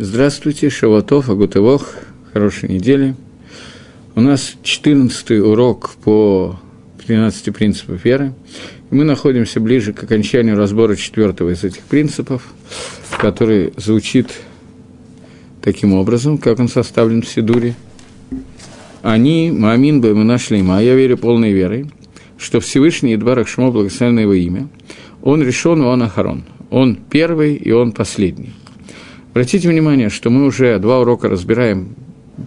Здравствуйте, Шаватов, Агутывох, хорошей недели. У нас 14 урок по 13 принципов веры. Мы находимся ближе к окончанию разбора четвертого из этих принципов, который звучит таким образом, как он составлен в Сидуре. Они, Маамин бы мы нашли ма, я верю полной верой, что Всевышний Едбарах Шмо, благословенное его имя, он решен, он Ахарон. Он первый и он последний. Обратите внимание, что мы уже два урока разбираем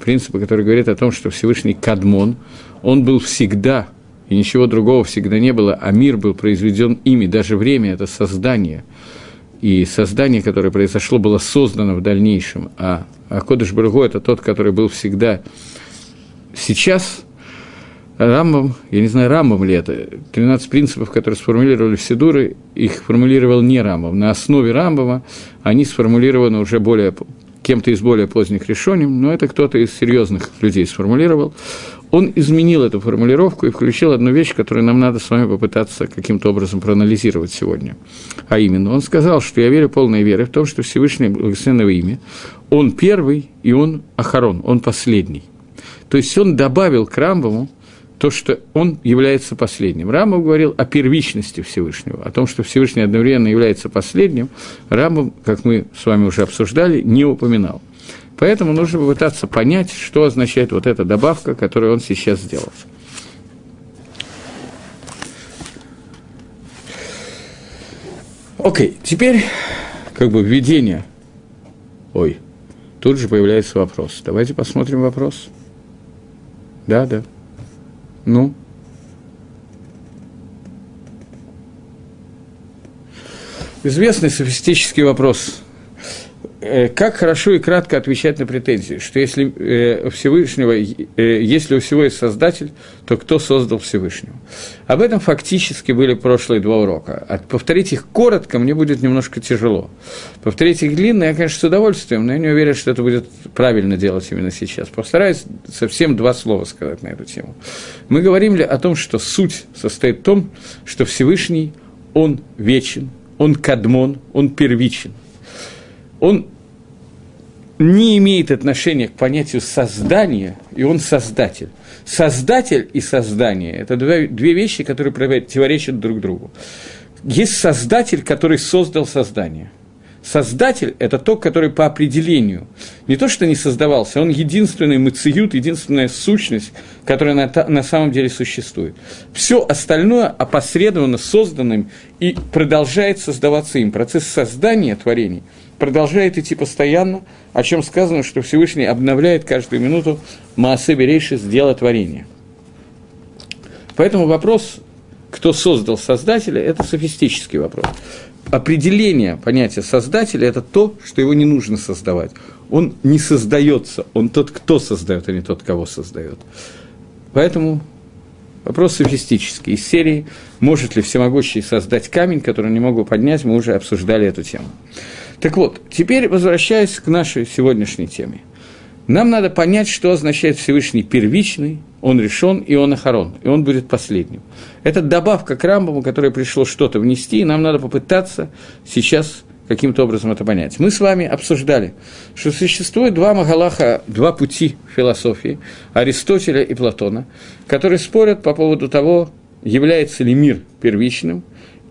принципы, которые говорят о том, что Всевышний Кадмон, он был всегда, и ничего другого всегда не было, а мир был произведен ими, даже время – это создание. И создание, которое произошло, было создано в дальнейшем, а, а Кодыш Баргу – это тот, который был всегда. Сейчас – Рамбам, я не знаю, Рамбам ли это, 13 принципов, которые сформулировали в Сидуры, их формулировал не Рамбам. На основе Рамбама они сформулированы уже более, кем-то из более поздних решений, но это кто-то из серьезных людей сформулировал. Он изменил эту формулировку и включил одну вещь, которую нам надо с вами попытаться каким-то образом проанализировать сегодня. А именно, он сказал, что я верю полной верой в том, что Всевышний Благословенного имя, он первый и он Ахарон, он последний. То есть он добавил к Рамбаму то, что он является последним. Рамбам говорил о первичности Всевышнего, о том, что Всевышний одновременно является последним, Рамбам, как мы с вами уже обсуждали, не упоминал. Поэтому нужно попытаться понять, что означает вот эта добавка, которую он сейчас сделал. Окей, теперь как бы введение. Ой, тут же появляется вопрос. Давайте посмотрим вопрос. Да, да. Ну? Известный софистический вопрос. Э, как хорошо и кратко отвечать на претензии, что если э, Всевышнего, э, если у всего есть Создатель, то кто создал Всевышнего? Об этом фактически были прошлые два урока. А повторить их коротко мне будет немножко тяжело. Повторить их длинно я, конечно, с удовольствием, но я не уверен, что это будет правильно делать именно сейчас. Постараюсь совсем два слова сказать на эту тему. Мы говорим о том, что суть состоит в том, что Всевышний, Он вечен, Он кадмон, Он первичен он не имеет отношения к понятию создания, и он создатель. Создатель и создание – это две, вещи, которые противоречат друг другу. Есть создатель, который создал создание. Создатель – это тот, который по определению не то что не создавался, он единственный мациют, единственная сущность, которая на, на самом деле существует. Все остальное опосредованно созданным и продолжает создаваться им. Процесс создания творений – продолжает идти постоянно, о чем сказано, что Всевышний обновляет каждую минуту Маасе Берейши с дела творения. Поэтому вопрос, кто создал Создателя, это софистический вопрос. Определение понятия Создателя – это то, что его не нужно создавать. Он не создается, он тот, кто создает, а не тот, кого создает. Поэтому Вопрос софистический. Из серии «Может ли всемогущий создать камень, который не могу поднять?» Мы уже обсуждали эту тему. Так вот, теперь возвращаясь к нашей сегодняшней теме. Нам надо понять, что означает Всевышний первичный, он решен, и он охорон, и он будет последним. Это добавка к Рамбаму, которое пришло что-то внести, и нам надо попытаться сейчас каким-то образом это понять. Мы с вами обсуждали, что существует два Магалаха, два пути философии, Аристотеля и Платона, которые спорят по поводу того, является ли мир первичным,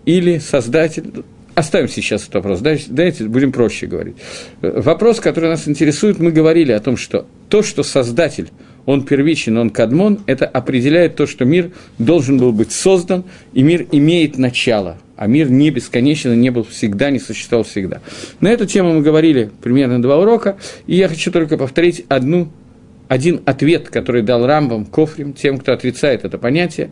или создатель, Оставим сейчас этот вопрос, давайте будем проще говорить. Вопрос, который нас интересует, мы говорили о том, что то, что Создатель, он первичен, он кадмон, это определяет то, что мир должен был быть создан, и мир имеет начало, а мир не бесконечен, не был всегда, не существовал всегда. На эту тему мы говорили примерно два урока, и я хочу только повторить одну один ответ, который дал Рамбам Кофрим, тем, кто отрицает это понятие,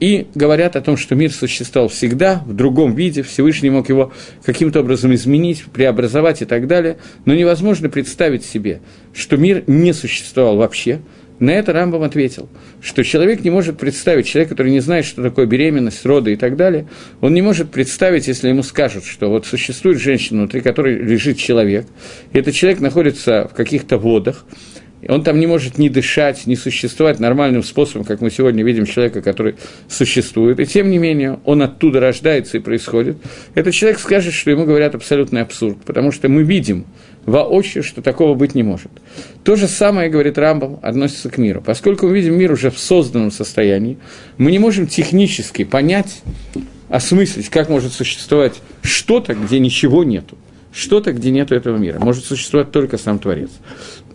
и говорят о том, что мир существовал всегда, в другом виде, Всевышний мог его каким-то образом изменить, преобразовать и так далее, но невозможно представить себе, что мир не существовал вообще. На это Рамбам ответил, что человек не может представить, человек, который не знает, что такое беременность, роды и так далее, он не может представить, если ему скажут, что вот существует женщина, внутри которой лежит человек, и этот человек находится в каких-то водах, Он там не может ни дышать, ни существовать нормальным способом, как мы сегодня видим человека, который существует. И тем не менее, он оттуда рождается и происходит. Этот человек скажет, что ему говорят абсолютный абсурд, потому что мы видим воочию, что такого быть не может. То же самое, говорит Рамбам, относится к миру. Поскольку мы видим мир уже в созданном состоянии, мы не можем технически понять, осмыслить, как может существовать что-то, где ничего нету что-то, где нету этого мира. Может существовать только сам Творец.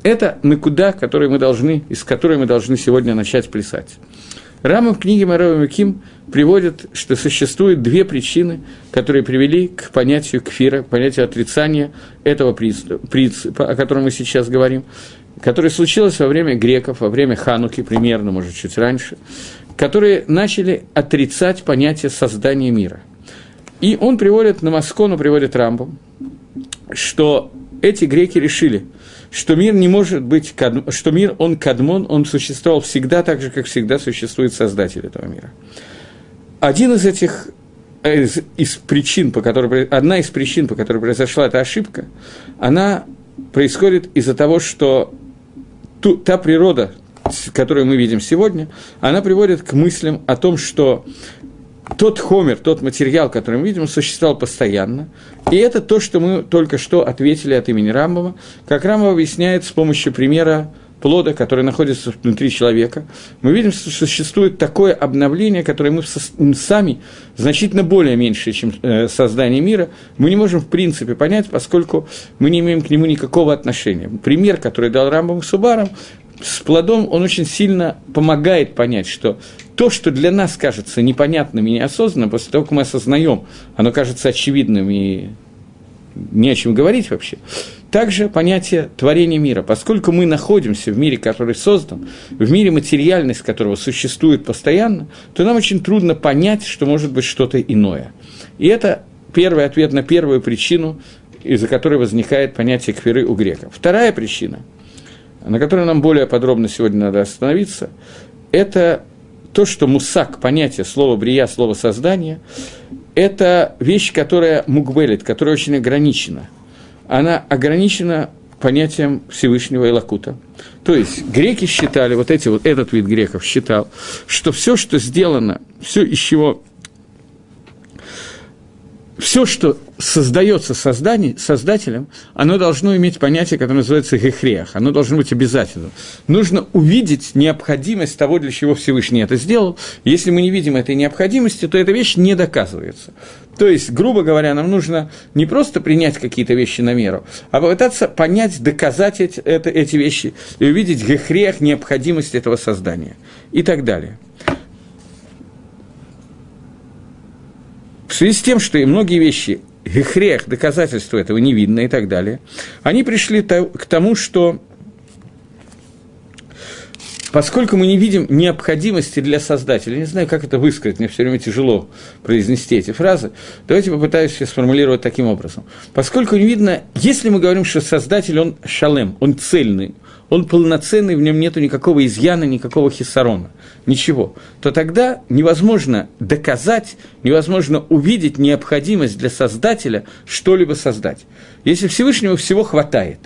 Это накуда, который мы должны, из которой мы должны сегодня начать плясать. Рама в книге Марова Миким приводит, что существует две причины, которые привели к понятию кфира, понятию отрицания этого принципа, о котором мы сейчас говорим, которое случилось во время греков, во время Хануки, примерно, может, чуть раньше, которые начали отрицать понятие создания мира. И он приводит, на Маскону приводит Рамбом, что эти греки решили, что мир не может быть, что мир, он кадмон, он существовал всегда так же, как всегда существует Создатель этого мира. Один из этих из, из причин, по которой, одна из причин, по которой произошла эта ошибка, она происходит из-за того, что ту, та природа, которую мы видим сегодня, она приводит к мыслям о том, что тот хомер, тот материал, который мы видим, существовал постоянно. И это то, что мы только что ответили от имени Рамбова, как Рамбов объясняет с помощью примера плода, который находится внутри человека, мы видим, что существует такое обновление, которое мы сами значительно более меньше, чем э, создание мира, мы не можем в принципе понять, поскольку мы не имеем к нему никакого отношения. Пример, который дал Рамбам Субарам, с плодом он очень сильно помогает понять, что то, что для нас кажется непонятным и неосознанным, после того, как мы осознаем, оно кажется очевидным и не о чем говорить вообще. Также понятие творения мира. Поскольку мы находимся в мире, который создан, в мире материальность которого существует постоянно, то нам очень трудно понять, что может быть что-то иное. И это первый ответ на первую причину, из-за которой возникает понятие кфиры у греков. Вторая причина – на которой нам более подробно сегодня надо остановиться, это то, что мусак, понятие слова брия, слова создания, это вещь, которая мукбелит, которая очень ограничена. Она ограничена понятием Всевышнего Илакута. То есть греки считали, вот, эти, вот этот вид греков считал, что все, что сделано, все, из чего все, что создается создание, создателем, оно должно иметь понятие, которое называется гехрех, оно должно быть обязательным. Нужно увидеть необходимость того, для чего Всевышний это сделал. Если мы не видим этой необходимости, то эта вещь не доказывается. То есть, грубо говоря, нам нужно не просто принять какие-то вещи на меру, а попытаться понять, доказать эти, это, эти вещи и увидеть гехрех, необходимость этого создания и так далее. Связи с тем, что и многие вещи, грех, доказательства этого не видно и так далее, они пришли к тому, что поскольку мы не видим необходимости для создателя, не знаю, как это высказать, мне все время тяжело произнести эти фразы, давайте попытаюсь все сформулировать таким образом. Поскольку не видно, если мы говорим, что создатель, он шалем, он цельный, он полноценный, в нем нет никакого изъяна, никакого хиссарона, ничего, то тогда невозможно доказать, невозможно увидеть необходимость для создателя что-либо создать. Если Всевышнего всего хватает,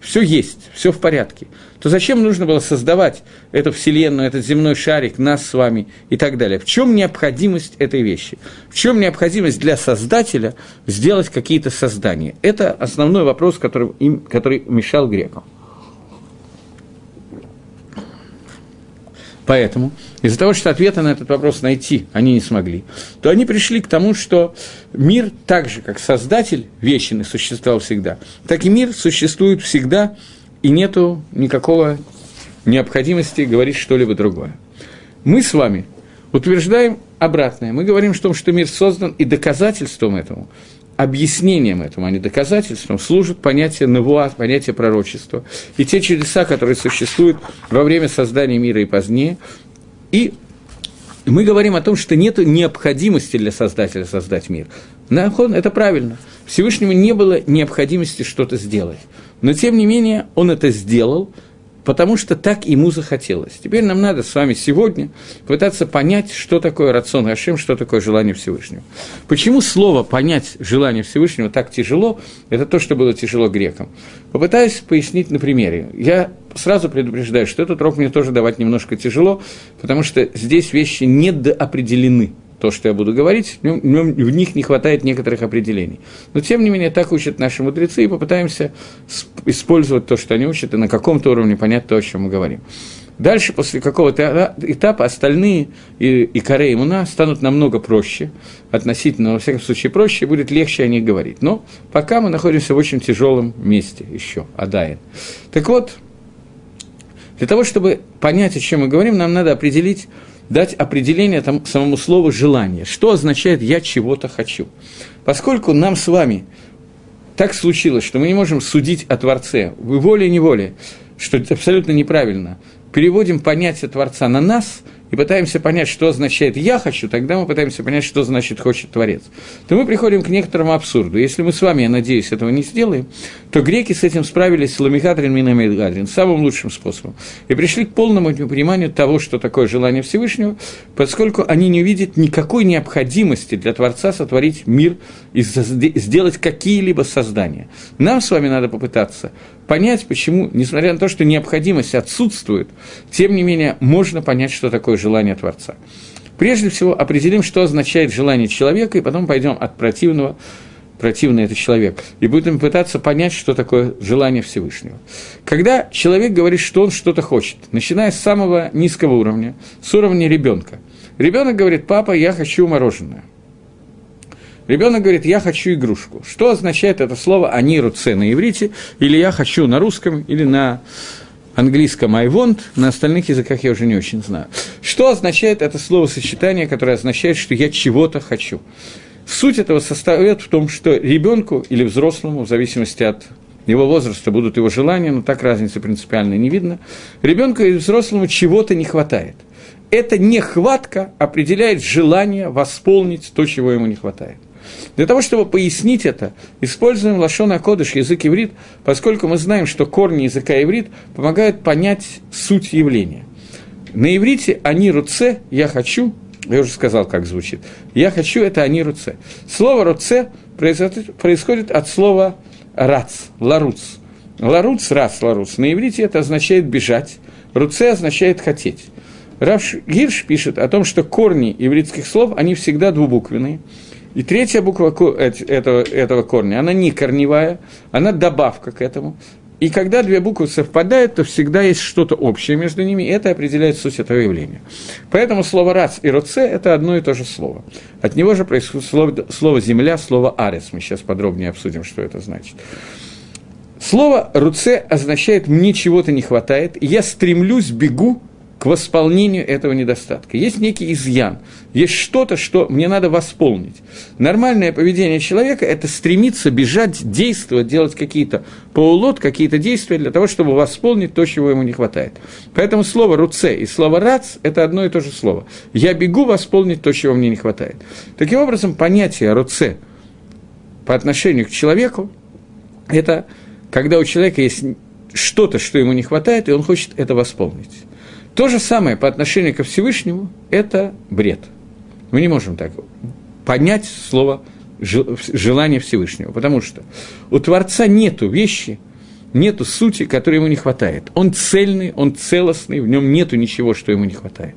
все есть, все в порядке, то зачем нужно было создавать эту Вселенную, этот земной шарик, нас с вами и так далее? В чем необходимость этой вещи? В чем необходимость для Создателя сделать какие-то создания? Это основной вопрос, который, им, который мешал грекам. Поэтому из-за того, что ответа на этот вопрос найти они не смогли, то они пришли к тому, что мир так же, как Создатель вечный существовал всегда, так и мир существует всегда, и нету никакого необходимости говорить что-либо другое. Мы с вами утверждаем обратное. Мы говорим, что мир создан, и доказательством этому объяснением этому, а не доказательством, служит понятие навуа, понятие пророчества. И те чудеса, которые существуют во время создания мира и позднее. И мы говорим о том, что нет необходимости для Создателя создать мир. Это правильно. Всевышнему не было необходимости что-то сделать. Но, тем не менее, он это сделал, потому что так ему захотелось. Теперь нам надо с вами сегодня пытаться понять, что такое рацион Гашем, что такое желание Всевышнего. Почему слово «понять желание Всевышнего» так тяжело, это то, что было тяжело грекам. Попытаюсь пояснить на примере. Я сразу предупреждаю, что этот урок мне тоже давать немножко тяжело, потому что здесь вещи недоопределены то, что я буду говорить, в них не хватает некоторых определений. Но, тем не менее, так учат наши мудрецы, и попытаемся использовать то, что они учат, и на каком-то уровне понять то, о чем мы говорим. Дальше, после какого-то этапа, остальные и, и Корея и Муна станут намного проще, относительно, во всяком случае, проще, будет легче о них говорить. Но пока мы находимся в очень тяжелом месте еще, Адайн. Так вот, для того, чтобы понять, о чем мы говорим, нам надо определить, дать определение там, самому слову «желание». Что означает «я чего-то хочу»? Поскольку нам с вами так случилось, что мы не можем судить о Творце, вы волей-неволей, что это абсолютно неправильно, переводим понятие Творца на нас – и пытаемся понять, что означает «я хочу», тогда мы пытаемся понять, что значит «хочет Творец», то мы приходим к некоторому абсурду. Если мы с вами, я надеюсь, этого не сделаем, то греки с этим справились с ламихадрин минамидгадрин самым лучшим способом. И пришли к полному пониманию того, что такое желание Всевышнего, поскольку они не увидят никакой необходимости для Творца сотворить мир и сделать какие-либо создания. Нам с вами надо попытаться понять, почему, несмотря на то, что необходимость отсутствует, тем не менее можно понять, что такое желание Творца. Прежде всего определим, что означает желание человека, и потом пойдем от противного, противный это человек, и будем пытаться понять, что такое желание Всевышнего. Когда человек говорит, что он что-то хочет, начиная с самого низкого уровня, с уровня ребенка, ребенок говорит, папа, я хочу мороженое. Ребенок говорит, я хочу игрушку. Что означает это слово «они руце» на иврите, или «я хочу» на русском, или на английском «I want», на остальных языках я уже не очень знаю. Что означает это словосочетание, которое означает, что я чего-то хочу? Суть этого состоит в том, что ребенку или взрослому, в зависимости от его возраста, будут его желания, но так разницы принципиально не видно, ребенку или взрослому чего-то не хватает. Эта нехватка определяет желание восполнить то, чего ему не хватает. Для того, чтобы пояснить это, используем лашона кодыш, язык иврит, поскольку мы знаем, что корни языка иврит помогают понять суть явления. На иврите «они руце» – «я хочу», я уже сказал, как звучит. «Я хочу» – это «они руце». Слово «руце» происходит от слова «рац», «ларуц». «Ларуц», «рац», «ларуц». На иврите это означает «бежать», «руце» означает «хотеть». Раф Гирш пишет о том, что корни ивритских слов, они всегда двубуквенные – и третья буква этого, этого корня, она не корневая, она добавка к этому. И когда две буквы совпадают, то всегда есть что-то общее между ними, и это определяет суть этого явления. Поэтому слово «рац» и «роце» – это одно и то же слово. От него же происходит слово, слово «земля», слово «арес». Мы сейчас подробнее обсудим, что это значит. Слово «руце» означает «мне чего-то не хватает», я стремлюсь, бегу к восполнению этого недостатка. Есть некий изъян, есть что-то, что мне надо восполнить. Нормальное поведение человека – это стремиться бежать, действовать, делать какие-то полулот, какие-то действия для того, чтобы восполнить то, чего ему не хватает. Поэтому слово «руце» и слово «рац» – это одно и то же слово. Я бегу восполнить то, чего мне не хватает. Таким образом, понятие «руце» по отношению к человеку – это когда у человека есть что-то, что ему не хватает, и он хочет это восполнить. То же самое по отношению ко Всевышнему – это бред. Мы не можем так понять слово желание Всевышнего, потому что у Творца нету вещи – нету сути, которой ему не хватает. Он цельный, он целостный, в нем нету ничего, что ему не хватает.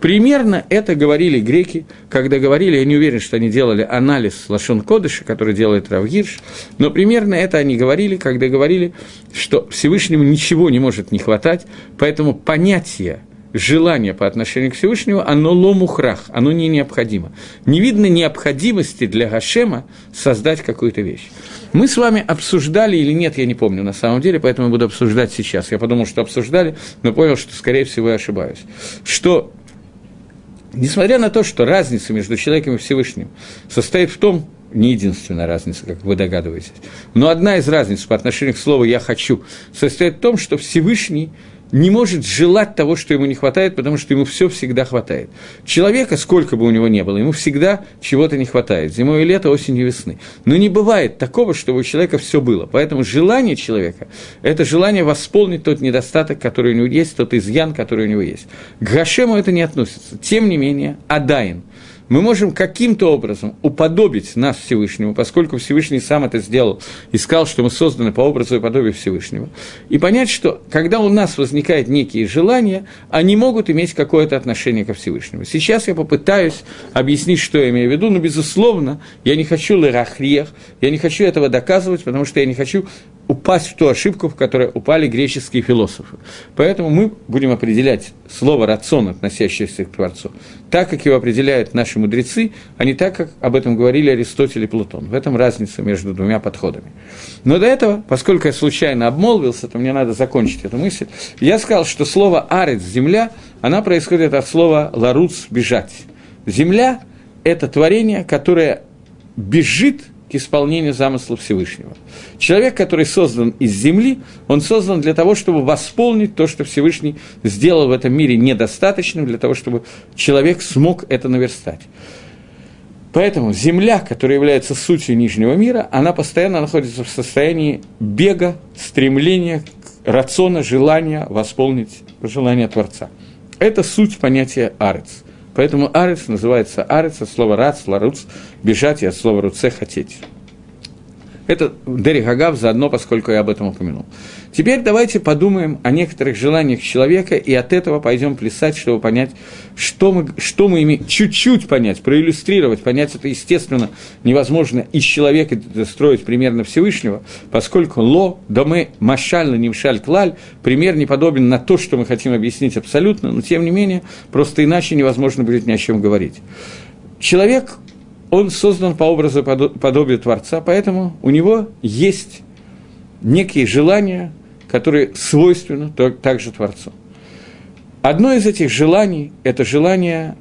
Примерно это говорили греки, когда говорили, я не уверен, что они делали анализ Лашон Кодыша, который делает Равгирш, но примерно это они говорили, когда говорили, что Всевышнему ничего не может не хватать, поэтому понятие желание по отношению к Всевышнему, оно ломухрах, оно не необходимо. Не видно необходимости для Гашема создать какую-то вещь. Мы с вами обсуждали или нет, я не помню на самом деле, поэтому буду обсуждать сейчас. Я подумал, что обсуждали, но понял, что, скорее всего, я ошибаюсь. Что, несмотря на то, что разница между человеком и Всевышним состоит в том, не единственная разница, как вы догадываетесь, но одна из разниц по отношению к слову «я хочу» состоит в том, что Всевышний – не может желать того, что ему не хватает, потому что ему все всегда хватает. Человека, сколько бы у него ни было, ему всегда чего-то не хватает. Зимой и лето, осенью и весны. Но не бывает такого, чтобы у человека все было. Поэтому желание человека – это желание восполнить тот недостаток, который у него есть, тот изъян, который у него есть. К Гашему это не относится. Тем не менее, Адаин – мы можем каким-то образом уподобить нас Всевышнему, поскольку Всевышний сам это сделал и сказал, что мы созданы по образу и подобию Всевышнего, и понять, что когда у нас возникают некие желания, они могут иметь какое-то отношение ко Всевышнему. Сейчас я попытаюсь объяснить, что я имею в виду, но, безусловно, я не хочу лерахриях, я не хочу этого доказывать, потому что я не хочу упасть в ту ошибку, в которой упали греческие философы. Поэтому мы будем определять слово «рацион», относящееся к Творцу, так, как его определяют наши мудрецы, а не так, как об этом говорили Аристотель и Платон. В этом разница между двумя подходами. Но до этого, поскольку я случайно обмолвился, то мне надо закончить эту мысль, я сказал, что слово «арец» – «земля», она происходит от слова «ларуц» – «бежать». Земля – это творение, которое бежит – к исполнению замысла Всевышнего. Человек, который создан из земли, он создан для того, чтобы восполнить то, что Всевышний сделал в этом мире недостаточным, для того, чтобы человек смог это наверстать. Поэтому земля, которая является сутью нижнего мира, она постоянно находится в состоянии бега, стремления, рациона, желания восполнить желание Творца. Это суть понятия арец – Поэтому арец называется арец от слова рац, ларуц, бежать и от слова руце хотеть. Это Дерих Агав заодно, поскольку я об этом упомянул. Теперь давайте подумаем о некоторых желаниях человека, и от этого пойдем плясать, чтобы понять, что мы, что мы имеем, чуть-чуть понять, проиллюстрировать, понять это, естественно, невозможно из человека строить примерно Всевышнего, поскольку ло, доме, машаль, нимшаль, клаль, пример не подобен на то, что мы хотим объяснить абсолютно, но тем не менее, просто иначе невозможно будет ни о чем говорить. Человек он создан по образу подобию Творца, поэтому у него есть некие желания, которые свойственны также Творцу. Одно из этих желаний – это желание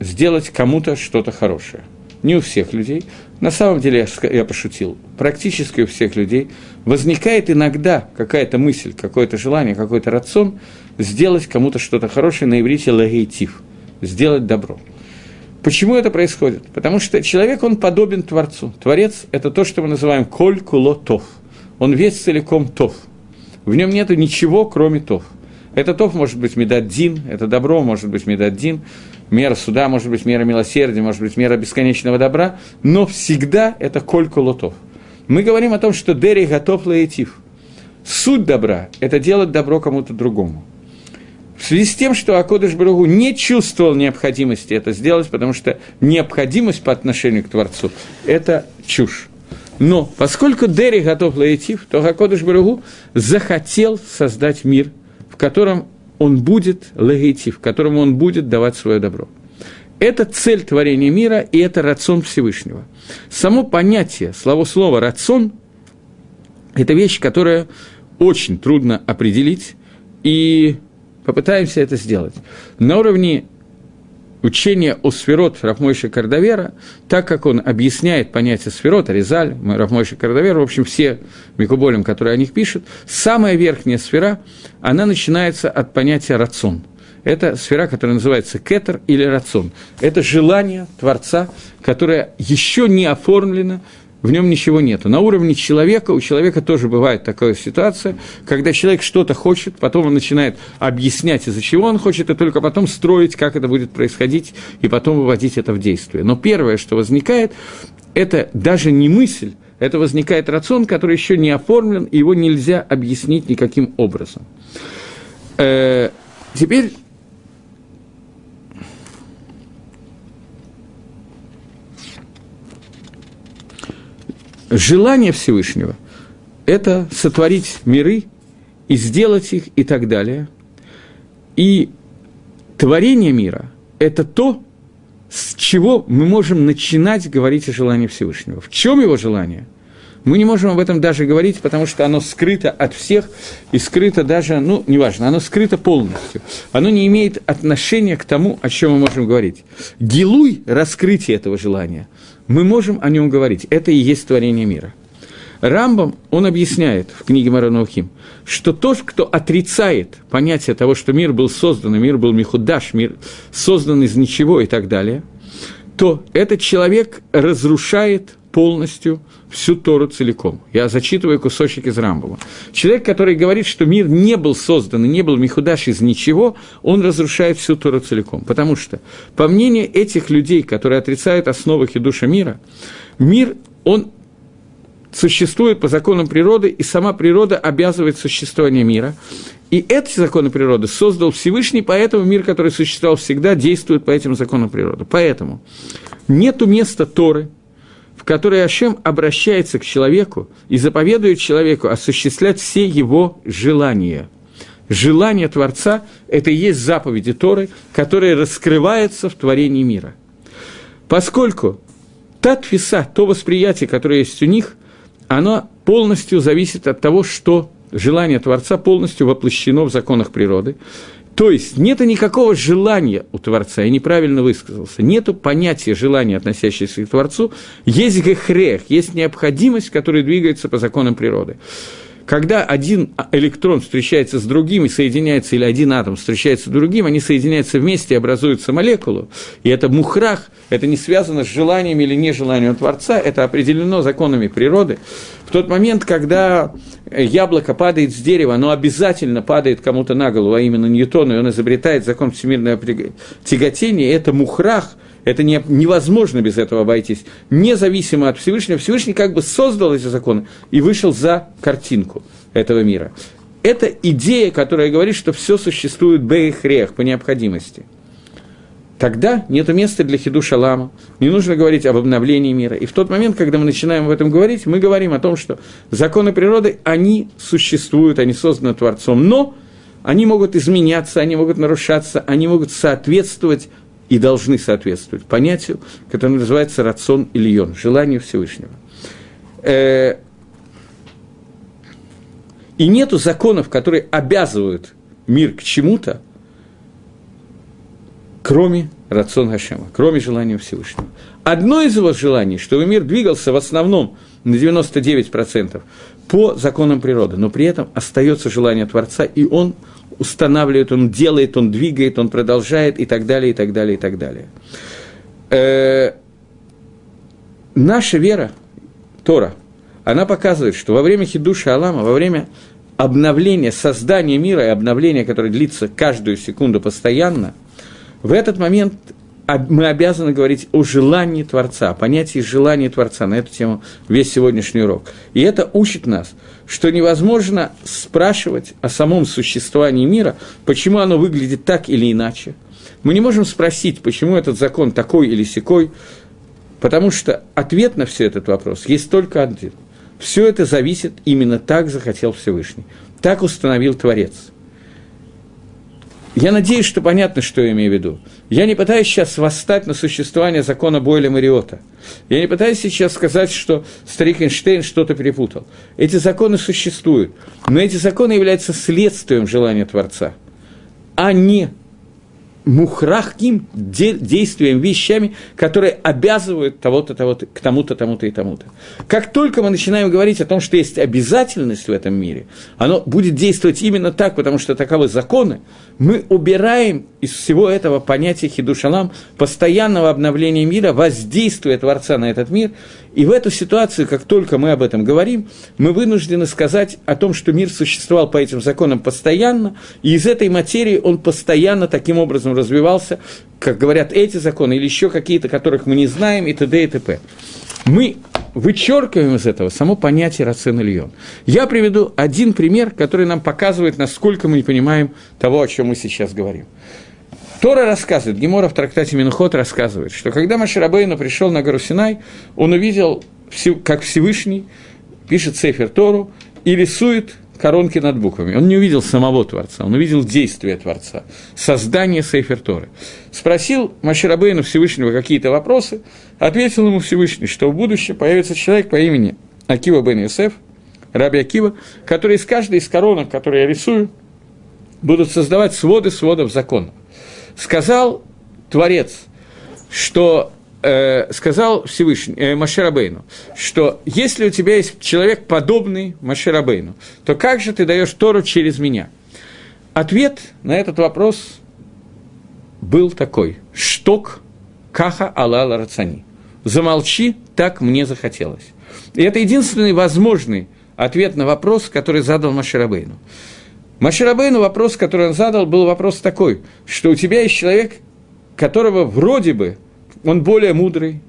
сделать кому-то что-то хорошее. Не у всех людей. На самом деле, я, пошутил, практически у всех людей возникает иногда какая-то мысль, какое-то желание, какой-то рацион сделать кому-то что-то хорошее на иврите лагейтив, сделать добро – Почему это происходит? Потому что человек, он подобен Творцу. Творец – это то, что мы называем коль куло тов. Он весь целиком тов. В нем нет ничего, кроме тов. Это тов может быть медаддин, это добро может быть медаддин, мера суда может быть мера милосердия, может быть мера бесконечного добра, но всегда это коль кулотов. Мы говорим о том, что дери готов лаэтив. Суть добра – это делать добро кому-то другому – в связи с тем, что Акодыш Баругу не чувствовал необходимости это сделать, потому что необходимость по отношению к Творцу – это чушь. Но поскольку Дери готов лаэтив, то Акодыш Баругу захотел создать мир, в котором он будет лагейтив, в котором он будет давать свое добро. Это цель творения мира, и это рацион Всевышнего. Само понятие, слово слово «рацион» – это вещь, которая очень трудно определить, и Попытаемся это сделать. На уровне учения о сферот Рафмойша Кардавера, так как он объясняет понятие сферот, Аризаль, Рафмойша Кардавер, в общем, все Микуболем, которые о них пишут, самая верхняя сфера, она начинается от понятия рацион. Это сфера, которая называется кетер или рацион. Это желание Творца, которое еще не оформлено в нем ничего нету. На уровне человека, у человека тоже бывает такая ситуация, когда человек что-то хочет, потом он начинает объяснять, из-за чего он хочет, и только потом строить, как это будет происходить, и потом выводить это в действие. Но первое, что возникает, это даже не мысль, это возникает рацион, который еще не оформлен, и его нельзя объяснить никаким образом. Э, теперь желание Всевышнего – это сотворить миры и сделать их и так далее. И творение мира – это то, с чего мы можем начинать говорить о желании Всевышнего. В чем его желание? Мы не можем об этом даже говорить, потому что оно скрыто от всех и скрыто даже, ну, неважно, оно скрыто полностью. Оно не имеет отношения к тому, о чем мы можем говорить. Гилуй – раскрытие этого желания – мы можем о нем говорить. Это и есть творение мира. Рамбам, он объясняет в книге Маранухим, что тот, кто отрицает понятие того, что мир был создан, и мир был Михудаш, мир создан из ничего и так далее, то этот человек разрушает полностью всю Тору целиком. Я зачитываю кусочек из Рамбова. Человек, который говорит, что мир не был создан и не был Михудаш из ничего, он разрушает всю Тору целиком. Потому что, по мнению этих людей, которые отрицают основы Хидуша мира, мир, он существует по законам природы, и сама природа обязывает существование мира. И эти законы природы создал Всевышний, поэтому мир, который существовал всегда, действует по этим законам природы. Поэтому нету места Торы, которой Ашем обращается к человеку и заповедует человеку осуществлять все его желания. Желание Творца – это и есть заповеди Торы, которые раскрываются в творении мира. Поскольку та тфиса, то восприятие, которое есть у них, оно полностью зависит от того, что желание Творца полностью воплощено в законах природы. То есть нет никакого желания у Творца, я неправильно высказался, нет понятия желания, относящегося к Творцу, есть гехрех, есть необходимость, которая двигается по законам природы. Когда один электрон встречается с другим и соединяется, или один атом встречается с другим, они соединяются вместе и образуются молекулу, и это мухрах, это не связано с желанием или нежеланием Творца, это определено законами природы. В тот момент, когда яблоко падает с дерева, оно обязательно падает кому-то на голову, а именно Ньютону, и он изобретает закон всемирного тяготения, это мухрах, это не, невозможно без этого обойтись. Независимо от Всевышнего, Всевышний как бы создал эти законы и вышел за картинку этого мира. Это идея, которая говорит, что все существует бейхрех по необходимости. Тогда нет места для хиду шалама, не нужно говорить об обновлении мира. И в тот момент, когда мы начинаем об этом говорить, мы говорим о том, что законы природы, они существуют, они созданы Творцом, но они могут изменяться, они могут нарушаться, они могут соответствовать и должны соответствовать понятию, которое называется рацион ильон, желанию Всевышнего. Э, и нету законов, которые обязывают мир к чему-то, кроме рацион Хашема, кроме желания Всевышнего. Одно из его желаний, чтобы мир двигался в основном на 99% по законам природы, но при этом остается желание Творца, и он устанавливает, он делает, он двигает, он продолжает и так далее, и так далее, и так далее. Э, наша вера, Тора, она показывает, что во время хидуша Алама, во время обновления, создания мира и обновления, которое длится каждую секунду постоянно, в этот момент мы обязаны говорить о желании Творца, о понятии желания Творца. На эту тему весь сегодняшний урок. И это учит нас, что невозможно спрашивать о самом существовании мира, почему оно выглядит так или иначе. Мы не можем спросить, почему этот закон такой или секой, потому что ответ на все этот вопрос есть только один. Все это зависит именно так захотел Всевышний. Так установил Творец – я надеюсь, что понятно, что я имею в виду. Я не пытаюсь сейчас восстать на существование закона Бойля Мариота. Я не пытаюсь сейчас сказать, что старик Эйнштейн что-то перепутал. Эти законы существуют, но эти законы являются следствием желания Творца, а не мухрахким действием, вещами, которые обязывают того-то, того-то, к тому-то, тому-то и тому-то. Как только мы начинаем говорить о том, что есть обязательность в этом мире, оно будет действовать именно так, потому что таковы законы, мы убираем из всего этого понятия хидушалам, постоянного обновления мира, воздействия Творца на этот мир, и в эту ситуацию, как только мы об этом говорим, мы вынуждены сказать о том, что мир существовал по этим законам постоянно, и из этой материи он постоянно таким образом развивался, как говорят эти законы, или еще какие-то, которых мы не знаем, и т.д. и т.п. Мы вычеркиваем из этого само понятие рацион Ильон. Я приведу один пример, который нам показывает, насколько мы не понимаем того, о чем мы сейчас говорим. Тора рассказывает, Гемора в трактате Минхот рассказывает, что когда Маширабейну пришел на гору Синай, он увидел, как Всевышний пишет Сефер Тору и рисует коронки над буквами. Он не увидел самого Творца, он увидел действие Творца, создание Сейфер Торы. Спросил Маширабейну Всевышнего какие-то вопросы, ответил ему Всевышний, что в будущем появится человек по имени Акива бен Юсеф, Раби Акива, который из каждой из коронок, которые я рисую, будут создавать своды сводов законов сказал Творец, что э, сказал Всевышний, э, Машерабейну, что если у тебя есть человек подобный Машерабейну, то как же ты даешь Тору через меня? Ответ на этот вопрос был такой. Шток каха алала рацани. Замолчи, так мне захотелось. И это единственный возможный ответ на вопрос, который задал Маширабейну. Маширабейну вопрос, который он задал, был вопрос такой, что у тебя есть человек, которого вроде бы он более мудрый,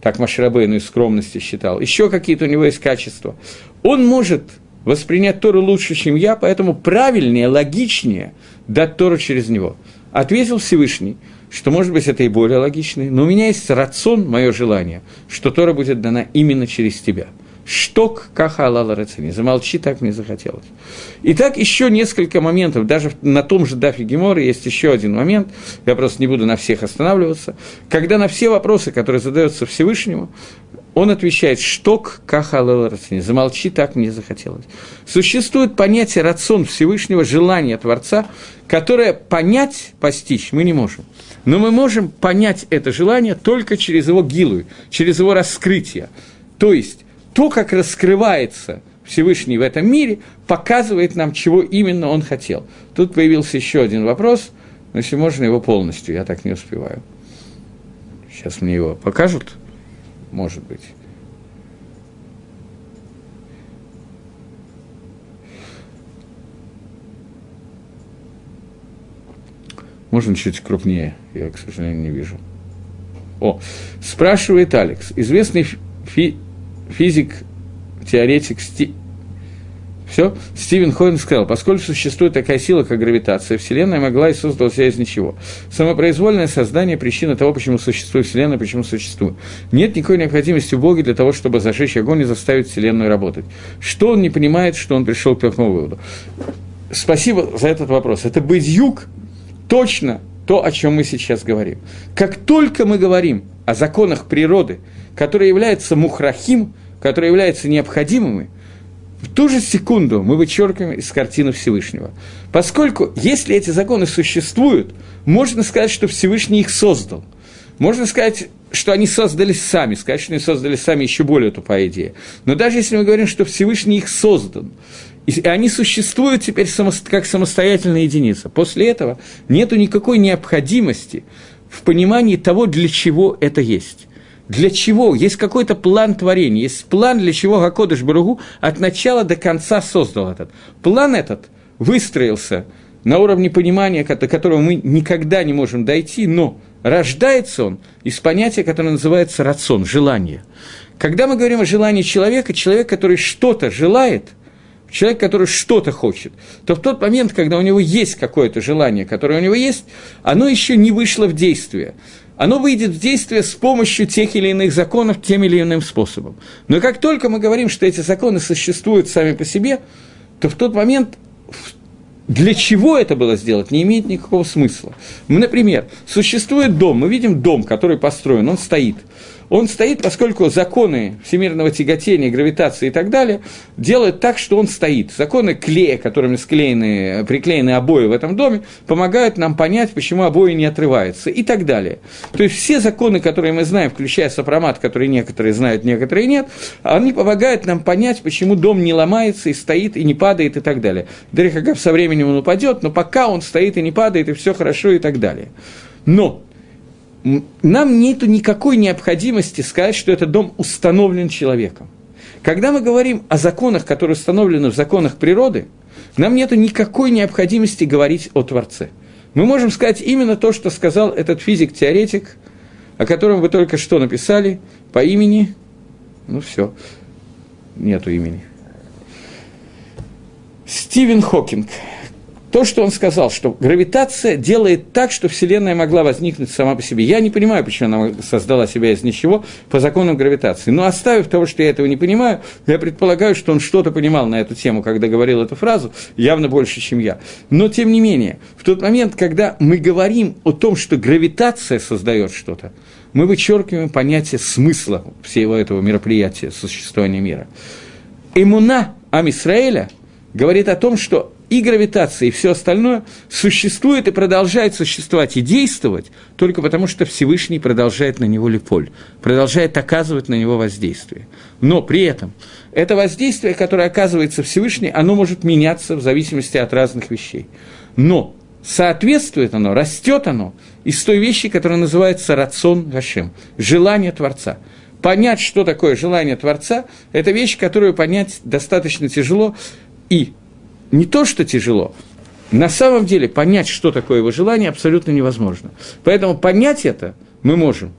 так Маширабейну из скромности считал, еще какие-то у него есть качества. Он может воспринять Тору лучше, чем я, поэтому правильнее, логичнее дать Тору через него. Ответил Всевышний, что, может быть, это и более логично, но у меня есть рацион, мое желание, что Тора будет дана именно через тебя – Шток каха алала рацини. Замолчи, так мне захотелось. Итак, еще несколько моментов. Даже на том же Дафе Гемора есть еще один момент. Я просто не буду на всех останавливаться. Когда на все вопросы, которые задаются Всевышнему, он отвечает «шток каха алала рацини». Замолчи, так мне захотелось. Существует понятие рацион Всевышнего, желание Творца, которое понять, постичь мы не можем. Но мы можем понять это желание только через его гилу, через его раскрытие. То есть, то, как раскрывается Всевышний в этом мире, показывает нам, чего именно он хотел. Тут появился еще один вопрос, но если можно его полностью, я так не успеваю. Сейчас мне его покажут, может быть. Можно чуть крупнее, я, к сожалению, не вижу. О, спрашивает Алекс. Известный фи физик, теоретик Сти... Все, Стивен Хокинг сказал, поскольку существует такая сила, как гравитация, Вселенная могла и создала себя из ничего. Самопроизвольное создание – причина того, почему существует Вселенная, почему существует. Нет никакой необходимости в Боге для того, чтобы зажечь огонь и заставить Вселенную работать. Что он не понимает, что он пришел к такому выводу? Спасибо за этот вопрос. Это быть юг точно то, о чем мы сейчас говорим. Как только мы говорим о законах природы, которые являются мухрахим, которые являются необходимыми, в ту же секунду мы вычеркиваем из картины Всевышнего. Поскольку, если эти законы существуют, можно сказать, что Всевышний их создал. Можно сказать, что они создались сами, сказать, что они создали сами еще более тупая идея. Но даже если мы говорим, что Всевышний их создан, и они существуют теперь как самостоятельная единица. После этого нет никакой необходимости в понимании того, для чего это есть. Для чего? Есть какой-то план творения, есть план, для чего Гакодыш Баругу от начала до конца создал этот. План этот выстроился на уровне понимания, до которого мы никогда не можем дойти, но рождается он из понятия, которое называется рацион, желание. Когда мы говорим о желании человека, человек, который что-то желает – человек, который что-то хочет, то в тот момент, когда у него есть какое-то желание, которое у него есть, оно еще не вышло в действие. Оно выйдет в действие с помощью тех или иных законов тем или иным способом. Но как только мы говорим, что эти законы существуют сами по себе, то в тот момент для чего это было сделать, не имеет никакого смысла. Например, существует дом, мы видим дом, который построен, он стоит – он стоит, поскольку законы всемирного тяготения, гравитации и так далее делают так, что он стоит. Законы клея, которыми склеены, приклеены обои в этом доме, помогают нам понять, почему обои не отрываются и так далее. То есть все законы, которые мы знаем, включая сопромат, которые некоторые знают, некоторые нет, они помогают нам понять, почему дом не ломается и стоит, и не падает и так далее. Дрехагав со временем он упадет, но пока он стоит и не падает, и все хорошо и так далее. Но нам нет никакой необходимости сказать, что этот дом установлен человеком. Когда мы говорим о законах, которые установлены в законах природы, нам нет никакой необходимости говорить о Творце. Мы можем сказать именно то, что сказал этот физик-теоретик, о котором вы только что написали, по имени, ну все, нету имени. Стивен Хокинг – то, что он сказал, что гравитация делает так, что Вселенная могла возникнуть сама по себе. Я не понимаю, почему она создала себя из ничего по законам гравитации. Но оставив того, что я этого не понимаю, я предполагаю, что он что-то понимал на эту тему, когда говорил эту фразу, явно больше, чем я. Но, тем не менее, в тот момент, когда мы говорим о том, что гравитация создает что-то, мы вычеркиваем понятие смысла всего этого мероприятия, существования мира. Имуна Амисраэля говорит о том, что и гравитация, и все остальное существует и продолжает существовать и действовать только потому, что Всевышний продолжает на него липоль, продолжает оказывать на него воздействие. Но при этом это воздействие, которое оказывается Всевышний, оно может меняться в зависимости от разных вещей. Но соответствует оно, растет оно из той вещи, которая называется рацион Гашем, желание Творца. Понять, что такое желание Творца, это вещь, которую понять достаточно тяжело, и не то, что тяжело, на самом деле понять, что такое его желание, абсолютно невозможно. Поэтому понять это мы можем.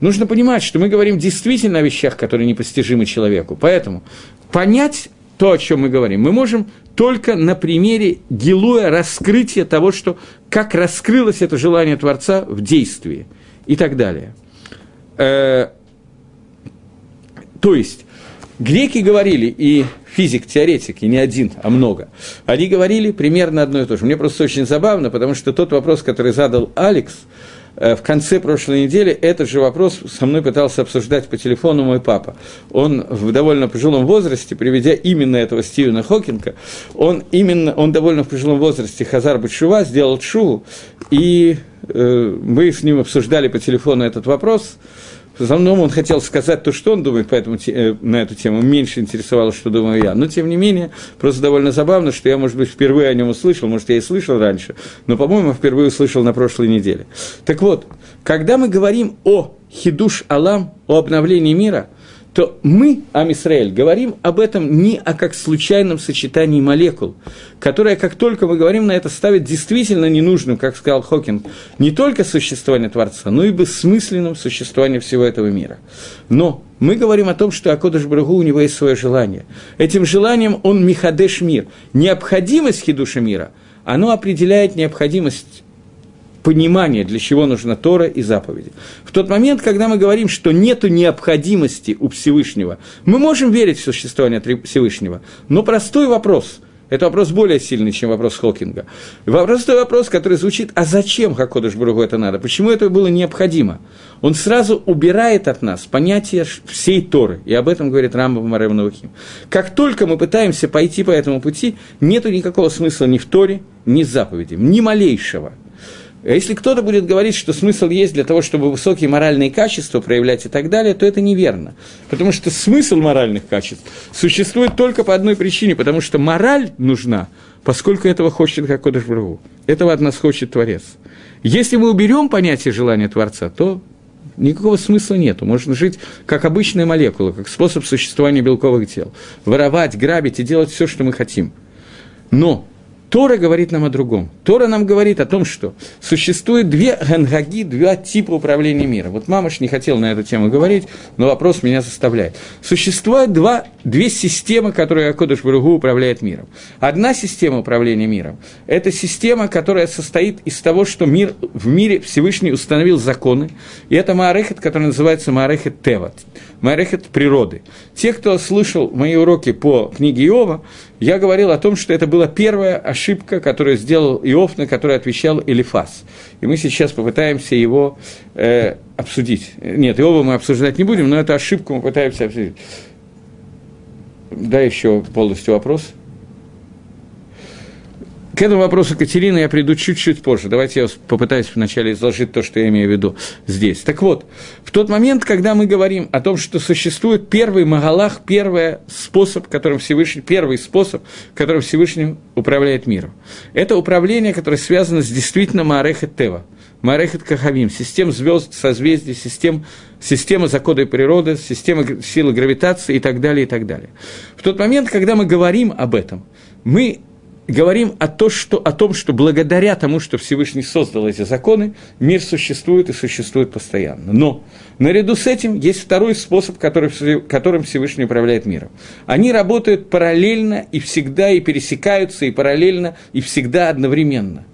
Нужно понимать, что мы говорим действительно о вещах, которые непостижимы человеку. Поэтому понять то, о чем мы говорим, мы можем только на примере гилуя раскрытия того, что, как раскрылось это желание Творца в действии и так далее. Э, то есть, греки говорили, и физик, теоретик, и не один, а много, они говорили примерно одно и то же. Мне просто очень забавно, потому что тот вопрос, который задал Алекс э, в конце прошлой недели, этот же вопрос со мной пытался обсуждать по телефону мой папа. Он в довольно пожилом возрасте, приведя именно этого Стивена Хокинга, он именно, он довольно в пожилом возрасте Хазар Бачува сделал чуву, и э, мы с ним обсуждали по телефону этот вопрос – в основном он хотел сказать то, что он думает поэтому, э, на эту тему, меньше интересовало, что думаю я. Но, тем не менее, просто довольно забавно, что я, может быть, впервые о нем услышал, может, я и слышал раньше, но, по-моему, впервые услышал на прошлой неделе. Так вот, когда мы говорим о хидуш Алам, о обновлении мира – то мы, Амисраэль, говорим об этом не о как случайном сочетании молекул, которое, как только мы говорим на это, ставит действительно ненужным, как сказал Хокинг, не только существование Творца, но и бессмысленным существование всего этого мира. Но мы говорим о том, что Акодыш Брагу у него есть свое желание. Этим желанием он Михадеш мир. Необходимость хидуша мира, оно определяет необходимость понимание, для чего нужна Тора и заповеди. В тот момент, когда мы говорим, что нет необходимости у Всевышнего, мы можем верить в существование Всевышнего, но простой вопрос – это вопрос более сильный, чем вопрос Хокинга. Простой вопрос, который звучит, а зачем Хакодыш Бругу это надо? Почему это было необходимо? Он сразу убирает от нас понятие всей Торы, и об этом говорит Рамбам Марем Навахим. Как только мы пытаемся пойти по этому пути, нет никакого смысла ни в Торе, ни в заповеди, ни малейшего – если кто-то будет говорить, что смысл есть для того, чтобы высокие моральные качества проявлять и так далее, то это неверно. Потому что смысл моральных качеств существует только по одной причине, потому что мораль нужна, поскольку этого хочет Хакодыш Брагу. Этого от нас хочет Творец. Если мы уберем понятие желания Творца, то никакого смысла нету. Можно жить как обычная молекула, как способ существования белковых тел. Воровать, грабить и делать все, что мы хотим. Но Тора говорит нам о другом. Тора нам говорит о том, что существует две гангаги, два типа управления миром. Вот Мамаш не хотел на эту тему говорить, но вопрос меня заставляет. Существует два, две системы, которые Акодыш Баругу управляет миром. Одна система управления миром – это система, которая состоит из того, что мир, в мире Всевышний установил законы, и это Маарехет, который называется Маарехет Теват, Маарехет природы. Те, кто слышал мои уроки по книге Иова, я говорил о том, что это была первая ошибка, которую сделал Иов, на которую отвечал Элифас. И мы сейчас попытаемся его э, обсудить. Нет, Иова мы обсуждать не будем, но эту ошибку мы пытаемся обсудить. Да, еще полностью вопрос. К этому вопросу Катерины я приду чуть-чуть позже. Давайте я попытаюсь вначале изложить то, что я имею в виду здесь. Так вот, в тот момент, когда мы говорим о том, что существует первый Магалах, первый способ, которым Всевышний, первый способ, которым Всевышний управляет миром. Это управление, которое связано с действительно Маарехет Тева. Маарехет Кахавим, систем звезд, созвездий, систем, система закона природы, система силы гравитации и так далее, и так далее. В тот момент, когда мы говорим об этом, мы говорим о, то, что, о том, что благодаря тому, что Всевышний создал эти законы, мир существует и существует постоянно. Но наряду с этим есть второй способ, который, которым Всевышний управляет миром. Они работают параллельно и всегда, и пересекаются, и параллельно, и всегда одновременно.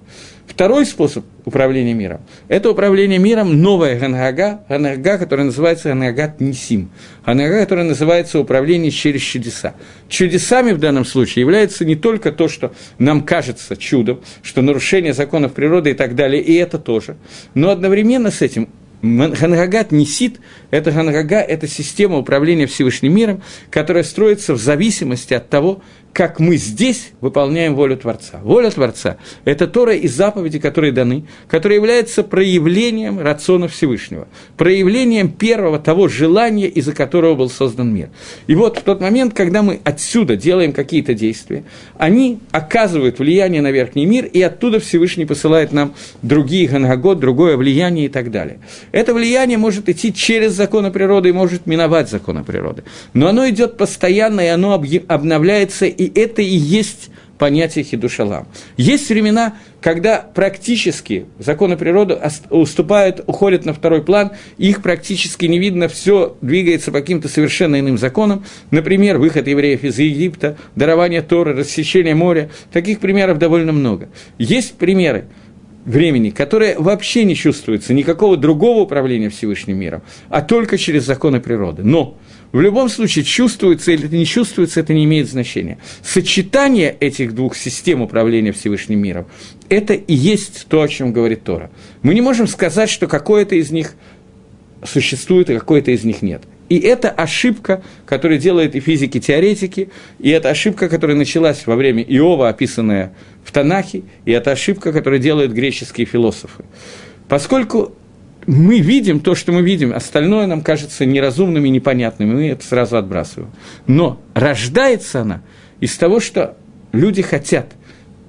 Второй способ управления миром – это управление миром новая ганага, ганага, которая называется ганагат Нисим, ганага, которая называется управление через чудеса. Чудесами в данном случае является не только то, что нам кажется чудом, что нарушение законов природы и так далее, и это тоже, но одновременно с этим Хангагат Нисит – Это Ганрага – это система управления Всевышним миром, которая строится в зависимости от того, как мы здесь выполняем волю Творца. Воля Творца – это Тора и заповеди, которые даны, которые являются проявлением рациона Всевышнего, проявлением первого того желания, из-за которого был создан мир. И вот в тот момент, когда мы отсюда делаем какие-то действия, они оказывают влияние на верхний мир, и оттуда Всевышний посылает нам другие ганагот, другое влияние и так далее. Это влияние может идти через законы природы и может миновать законы природы. Но оно идет постоянно, и оно обновляется и это и есть понятие хидушалам. Есть времена, когда практически законы природы уступают, уходят на второй план, их практически не видно, все двигается по каким-то совершенно иным законам. Например, выход евреев из Египта, дарование Торы, рассечение моря. Таких примеров довольно много. Есть примеры, времени, которое вообще не чувствуется никакого другого управления Всевышним миром, а только через законы природы. Но в любом случае, чувствуется или не чувствуется, это не имеет значения. Сочетание этих двух систем управления Всевышним миром – это и есть то, о чем говорит Тора. Мы не можем сказать, что какое-то из них существует, а какое-то из них нет. И это ошибка, которую делают и физики-теоретики, и это ошибка, которая началась во время Иова, описанная в Танахе, и это ошибка, которую делают греческие философы. Поскольку мы видим то, что мы видим, остальное нам кажется неразумным и непонятным, и мы это сразу отбрасываем. Но рождается она из того, что люди хотят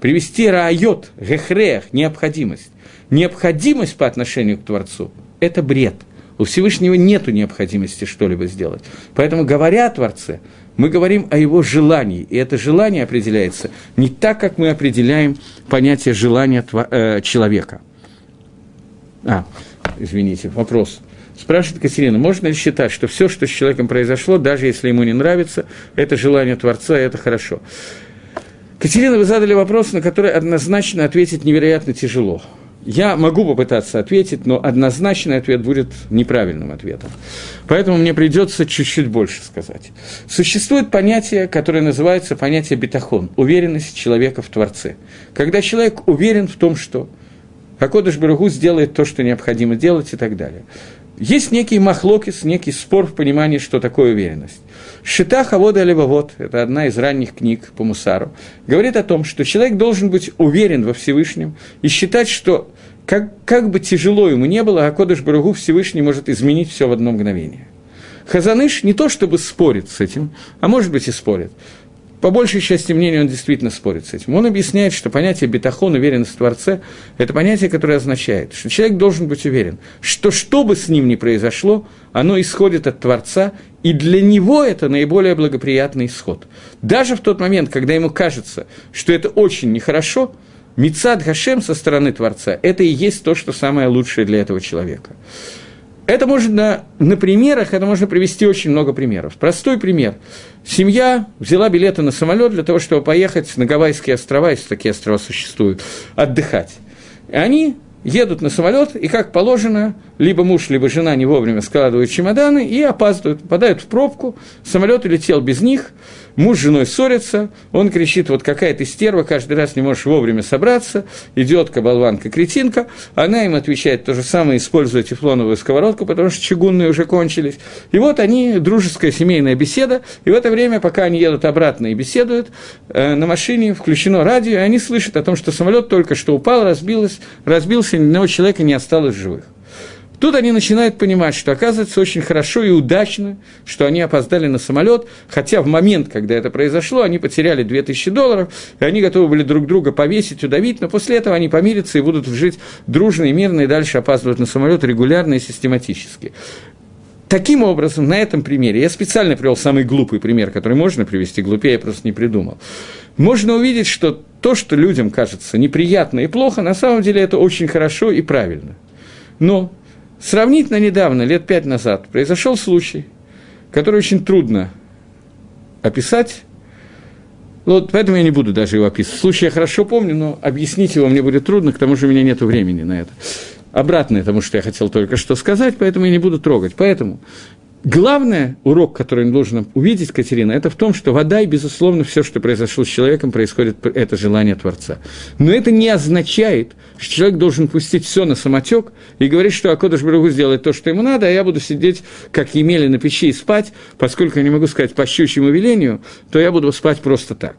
привести раайот, гехрех, необходимость. Необходимость по отношению к Творцу – это бред. У Всевышнего нет необходимости что-либо сделать. Поэтому, говоря о Творце, мы говорим о его желании, и это желание определяется не так, как мы определяем понятие желания э, человека. А, извините, вопрос. Спрашивает Катерина, можно ли считать, что все, что с человеком произошло, даже если ему не нравится, это желание Творца, и это хорошо? Катерина, вы задали вопрос, на который однозначно ответить невероятно тяжело. Я могу попытаться ответить, но однозначный ответ будет неправильным ответом. Поэтому мне придется чуть-чуть больше сказать. Существует понятие, которое называется понятие бетахон, уверенность человека в Творце. Когда человек уверен в том, что Хакодыш Барагу сделает то, что необходимо делать и так далее. Есть некий махлокис, некий спор в понимании, что такое уверенность. Шита Хавода Левовод, это одна из ранних книг по Мусару, говорит о том, что человек должен быть уверен во Всевышнем и считать, что как, как бы тяжело ему не было, а Кодыш Барагу Всевышний может изменить все в одно мгновение. Хазаныш не то чтобы спорит с этим, а может быть и спорит, по большей части мнений он действительно спорит с этим. Он объясняет, что понятие бетахон, уверенность в Творце, это понятие, которое означает, что человек должен быть уверен, что что бы с ним ни произошло, оно исходит от Творца, и для него это наиболее благоприятный исход. Даже в тот момент, когда ему кажется, что это очень нехорошо, Мицад Гашем со стороны Творца – это и есть то, что самое лучшее для этого человека. Это можно на примерах, это можно привести очень много примеров. Простой пример. Семья взяла билеты на самолет для того, чтобы поехать на Гавайские острова, если такие острова существуют, отдыхать. И они едут на самолет, и как положено, либо муж, либо жена не вовремя складывают чемоданы и опаздывают, попадают в пробку, самолет улетел без них – Муж с женой ссорится, он кричит, вот какая ты стерва, каждый раз не можешь вовремя собраться, идиотка, болванка, кретинка. Она им отвечает то же самое, используя тефлоновую сковородку, потому что чугунные уже кончились. И вот они, дружеская семейная беседа, и в это время, пока они едут обратно и беседуют, э, на машине включено радио, и они слышат о том, что самолет только что упал, разбился, разбился, ни одного человека не осталось живых. Тут они начинают понимать, что оказывается очень хорошо и удачно, что они опоздали на самолет, хотя в момент, когда это произошло, они потеряли 2000 долларов, и они готовы были друг друга повесить, удавить, но после этого они помирятся и будут жить дружно и мирно, и дальше опаздывать на самолет регулярно и систематически. Таким образом, на этом примере, я специально привел самый глупый пример, который можно привести, глупее я просто не придумал, можно увидеть, что то, что людям кажется неприятно и плохо, на самом деле это очень хорошо и правильно. Но Сравнительно недавно, лет пять назад, произошел случай, который очень трудно описать. Вот поэтому я не буду даже его описывать. Случай я хорошо помню, но объяснить его мне будет трудно, к тому же у меня нет времени на это. Обратное тому, что я хотел только что сказать, поэтому я не буду трогать. Поэтому Главный урок, который он должен увидеть, Катерина, это в том, что вода и, безусловно, все, что произошло с человеком, происходит это желание Творца. Но это не означает, что человек должен пустить все на самотек и говорить, что Акодыш Барагу сделает то, что ему надо, а я буду сидеть, как Емели, на печи и спать, поскольку я не могу сказать по щучьему велению, то я буду спать просто так.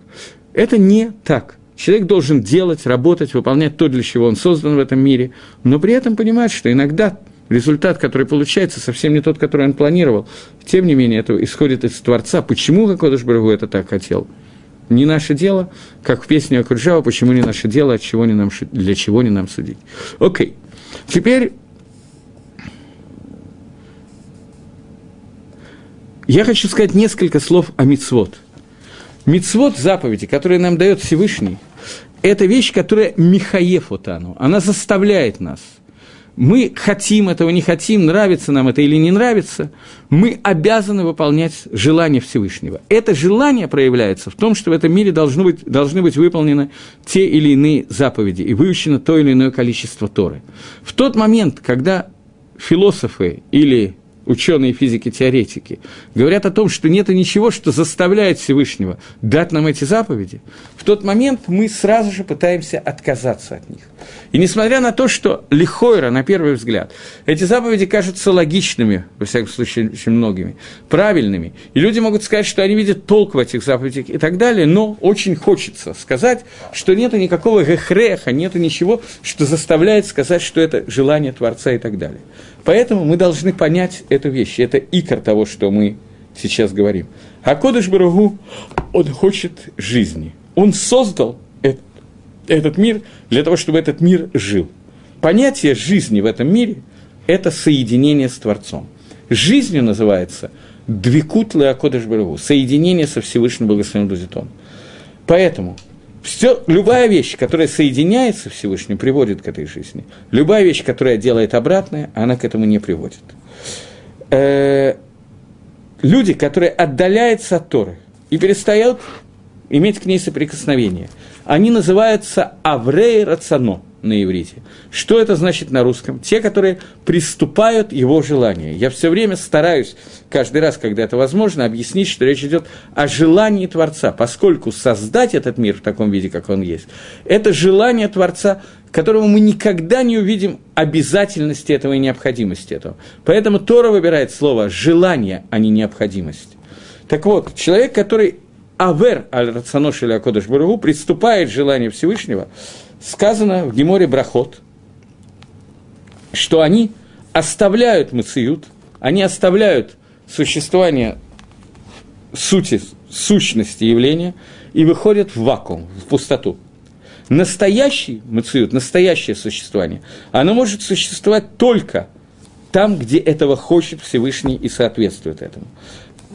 Это не так. Человек должен делать, работать, выполнять то, для чего он создан в этом мире, но при этом понимать, что иногда результат, который получается, совсем не тот, который он планировал. Тем не менее, это исходит из Творца. Почему Гакодыш Барагу это так хотел? Не наше дело, как в песне Акуджава, почему не наше дело, от чего не нам, для чего не нам судить. Окей. Теперь я хочу сказать несколько слов о мицвод. Мицвод заповеди, которые нам дает Всевышний, это вещь, которая Михаев Отану, она заставляет нас – мы хотим этого, не хотим, нравится нам это или не нравится, мы обязаны выполнять желание Всевышнего. Это желание проявляется в том, что в этом мире должны быть, должны быть выполнены те или иные заповеди и выучено то или иное количество Торы. В тот момент, когда философы или ученые физики-теоретики, говорят о том, что нет ничего, что заставляет Всевышнего дать нам эти заповеди, в тот момент мы сразу же пытаемся отказаться от них. И несмотря на то, что лихойра, на первый взгляд, эти заповеди кажутся логичными, во всяком случае, очень многими, правильными, и люди могут сказать, что они видят толк в этих заповедях и так далее, но очень хочется сказать, что нет никакого гехреха, нет ничего, что заставляет сказать, что это желание Творца и так далее. Поэтому мы должны понять эту вещь. Это икор того, что мы сейчас говорим. А Кодыш Барагу, он хочет жизни. Он создал этот, этот мир для того, чтобы этот мир жил. Понятие жизни в этом мире – это соединение с Творцом. Жизнью называется Двикут Леакодыш Барагу, соединение со Всевышним Благословенным Дузитон. Поэтому – все, любая вещь, которая соединяется Всевышним, приводит к этой жизни. Любая вещь, которая делает обратное, она к этому не приводит. Э, люди, которые отдаляются от Торы и перестают иметь к ней соприкосновение, они называются аврей рацано на иврите. Что это значит на русском? Те, которые приступают его желание. Я все время стараюсь, каждый раз, когда это возможно, объяснить, что речь идет о желании Творца, поскольку создать этот мир в таком виде, как он есть, это желание Творца, которого мы никогда не увидим обязательности этого и необходимости этого. Поэтому Тора выбирает слово «желание», а не «необходимость». Так вот, человек, который авер аль рационош или барагу, приступает желание Всевышнего, сказано в Геморе Брахот, что они оставляют мациют, они оставляют существование сути, сущности явления и выходят в вакуум, в пустоту. Настоящий мациют, настоящее существование, оно может существовать только там, где этого хочет Всевышний и соответствует этому.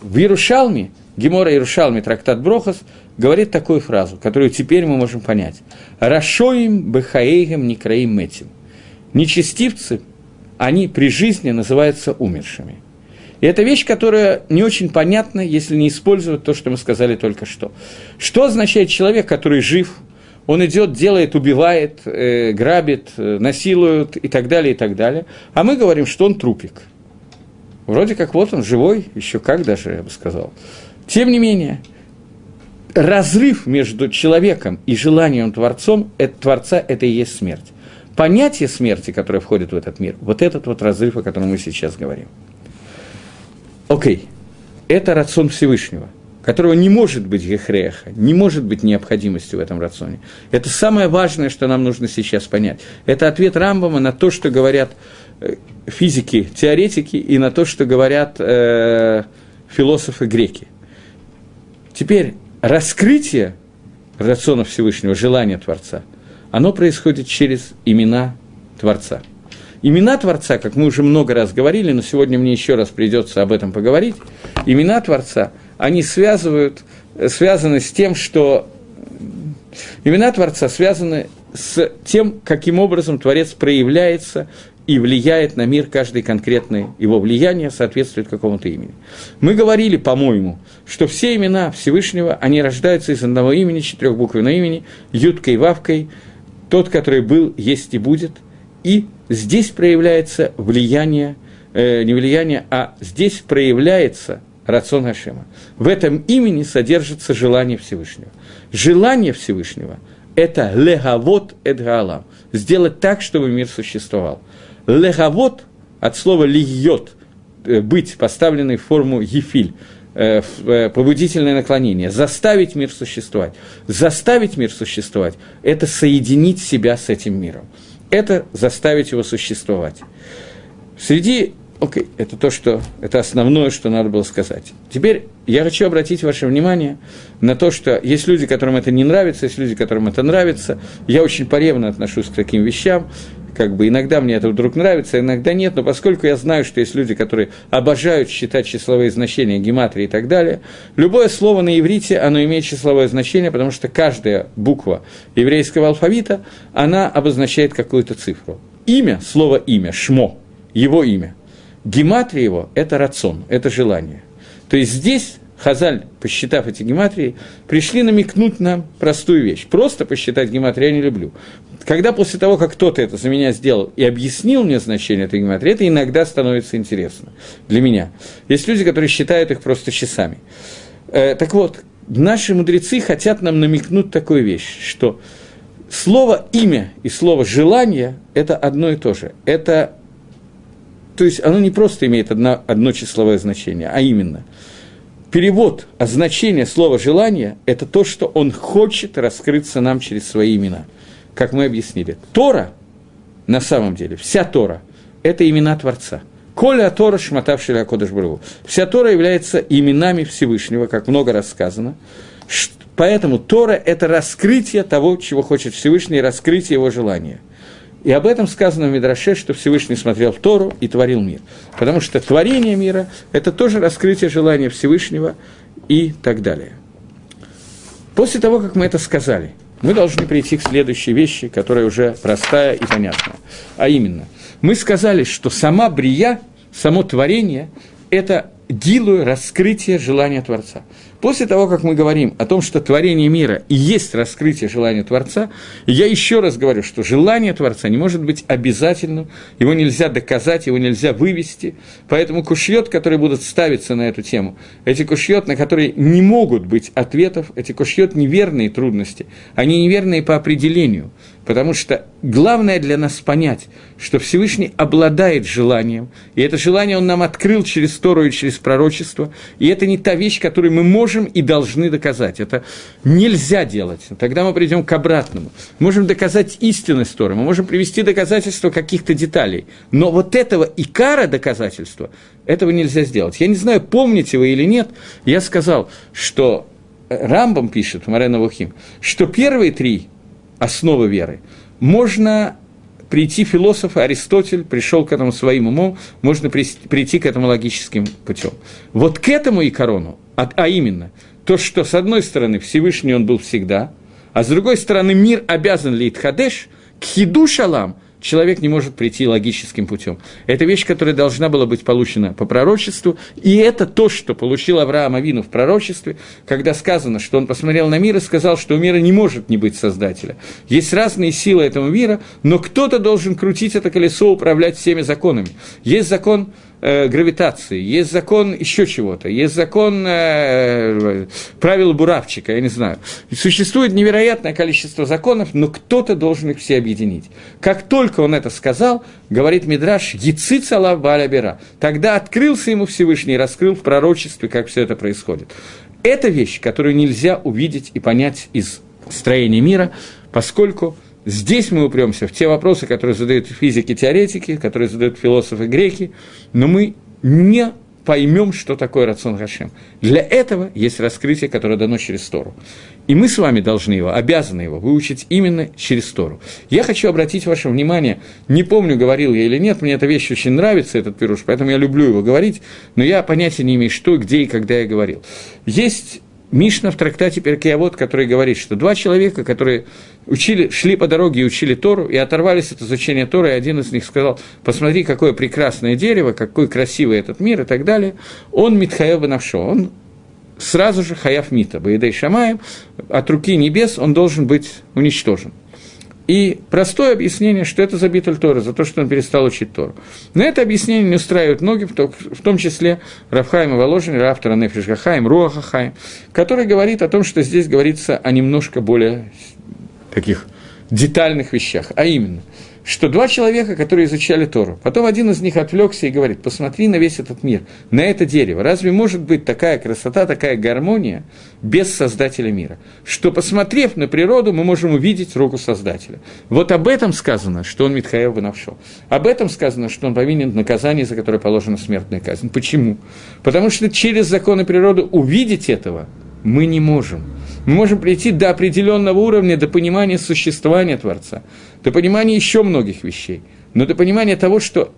В Иерушалме, Гемора Иерушалме, трактат Брохас, говорит такую фразу, которую теперь мы можем понять. «Рашоим бехаейгем некраим этим». Нечестивцы, они при жизни называются умершими. И это вещь, которая не очень понятна, если не использовать то, что мы сказали только что. Что означает человек, который жив, он идет, делает, убивает, э, грабит, э, насилует и так далее, и так далее. А мы говорим, что он трупик. Вроде как вот он живой, еще как даже, я бы сказал. Тем не менее, разрыв между человеком и желанием Творцом, это, Творца – это и есть смерть. Понятие смерти, которое входит в этот мир, вот этот вот разрыв, о котором мы сейчас говорим. Окей, это рацион Всевышнего, которого не может быть гехреха, не может быть необходимости в этом рационе. Это самое важное, что нам нужно сейчас понять. Это ответ Рамбама на то, что говорят э, физики, теоретики, и на то, что говорят э, философы греки. Теперь раскрытие рациона Всевышнего, желания Творца, оно происходит через имена Творца. Имена Творца, как мы уже много раз говорили, но сегодня мне еще раз придется об этом поговорить, имена Творца, они связывают, связаны с тем, что имена Творца связаны с тем, каким образом Творец проявляется и влияет на мир каждый конкретный, его влияние соответствует какому-то имени. Мы говорили, по-моему, что все имена Всевышнего, они рождаются из одного имени, четырехбуквенного имени, Юткой, Вавкой, тот, который был, есть и будет, и здесь проявляется влияние э, не влияние, а здесь проявляется рацион Хашема. В этом имени содержится желание Всевышнего. Желание Всевышнего – это легавод эдгалам, сделать так, чтобы мир существовал. Легавод от слова льет, э, быть поставленной в форму ефиль, э, э, побудительное наклонение, заставить мир существовать. Заставить мир существовать – это соединить себя с этим миром. Это заставить его существовать. Среди Окей, okay. это то, что, это основное, что надо было сказать. Теперь я хочу обратить ваше внимание на то, что есть люди, которым это не нравится, есть люди, которым это нравится. Я очень поревно отношусь к таким вещам. Как бы иногда мне это вдруг нравится, иногда нет, но поскольку я знаю, что есть люди, которые обожают считать числовые значения, гематрии и так далее, любое слово на иврите, оно имеет числовое значение, потому что каждая буква еврейского алфавита, она обозначает какую-то цифру. Имя, слово имя, шмо, его имя – гематрия его – это рацион, это желание. То есть здесь Хазаль, посчитав эти гематрии, пришли намекнуть нам простую вещь. Просто посчитать гематрию я не люблю. Когда после того, как кто-то это за меня сделал и объяснил мне значение этой гематрии, это иногда становится интересно для меня. Есть люди, которые считают их просто часами. Э, так вот, наши мудрецы хотят нам намекнуть такую вещь, что слово «имя» и слово «желание» – это одно и то же. Это то есть оно не просто имеет одно, одно числовое значение, а именно перевод, а значение слова «желание» – это то, что он хочет раскрыться нам через свои имена. Как мы объяснили. Тора, на самом деле, вся Тора – это имена Творца. Коля Тора шматавший Акодыш Барагу. Вся Тора является именами Всевышнего, как много рассказано. Поэтому Тора – это раскрытие того, чего хочет Всевышний, раскрытие его желания – и об этом сказано в Мидраше, что Всевышний смотрел Тору и творил мир. Потому что творение мира – это тоже раскрытие желания Всевышнего и так далее. После того, как мы это сказали, мы должны прийти к следующей вещи, которая уже простая и понятная. А именно, мы сказали, что сама брия, само творение – это гилую раскрытие желания Творца. После того, как мы говорим о том, что творение мира и есть раскрытие желания Творца, я еще раз говорю, что желание Творца не может быть обязательным, его нельзя доказать, его нельзя вывести, поэтому кушьет, которые будут ставиться на эту тему, эти кушьет, на которые не могут быть ответов, эти кушьет неверные трудности, они неверные по определению – Потому что главное для нас понять, что Всевышний обладает желанием, и это желание он нам открыл через Тору и через пророчество, и это не та вещь, которую мы можем и должны доказать. Это нельзя делать. Тогда мы придем к обратному. Можем доказать истинность Торы, мы можем привести доказательства каких-то деталей, но вот этого икара доказательства, этого нельзя сделать. Я не знаю, помните вы или нет, я сказал, что Рамбам пишет Марена Вухим, что первые три основы веры. Можно прийти философ Аристотель пришел к этому своим умом, можно прийти к этому логическим путем. Вот к этому и корону, а, а именно то, что с одной стороны Всевышний он был всегда, а с другой стороны мир обязан ли Хадеш, к хиду шалам, человек не может прийти логическим путем. Это вещь, которая должна была быть получена по пророчеству, и это то, что получил Авраам Авину в пророчестве, когда сказано, что он посмотрел на мир и сказал, что у мира не может не быть Создателя. Есть разные силы этого мира, но кто-то должен крутить это колесо, управлять всеми законами. Есть закон э, гравитации, есть закон еще чего-то, есть закон э, правил буравчика, я не знаю. Существует невероятное количество законов, но кто-то должен их все объединить. Как только он это сказал, говорит Мидраш, «Яциц Аллах Баалябера». Тогда открылся ему Всевышний раскрыл в пророчестве, как все это происходит. Это вещь, которую нельзя увидеть и понять из строения мира, поскольку Здесь мы упремся в те вопросы, которые задают физики-теоретики, которые задают философы-греки, но мы не поймем, что такое рацион Хашем. Для этого есть раскрытие, которое дано через Тору. И мы с вами должны его, обязаны его выучить именно через Тору. Я хочу обратить ваше внимание, не помню, говорил я или нет, мне эта вещь очень нравится, этот пируш, поэтому я люблю его говорить, но я понятия не имею, что, где и когда я говорил. Есть Мишна в трактате Перкиавод, который говорит, что два человека, которые учили, шли по дороге и учили Тору, и оторвались от изучения Торы, и один из них сказал, посмотри, какое прекрасное дерево, какой красивый этот мир и так далее, он Митхаев Банавшо, он сразу же Хаяв Мита, Баидей Шамаем, от руки небес он должен быть уничтожен. И простое объяснение, что это за битуль Тора, за то, что он перестал учить Тору. Но это объяснение не устраивает многих, в том числе Рафхайма Воложин, автора Руаха Хаим, который говорит о том, что здесь говорится о немножко более таких детальных вещах, а именно – что два человека, которые изучали Тору, потом один из них отвлекся и говорит, посмотри на весь этот мир, на это дерево. Разве может быть такая красота, такая гармония без Создателя мира? Что, посмотрев на природу, мы можем увидеть руку Создателя. Вот об этом сказано, что он Митхаев вынавшел. Об этом сказано, что он повинен наказание, за которое положена смертная казнь. Почему? Потому что через законы природы увидеть этого мы не можем. Мы можем прийти до определенного уровня, до понимания существования Творца, до понимания еще многих вещей, но до понимания того, что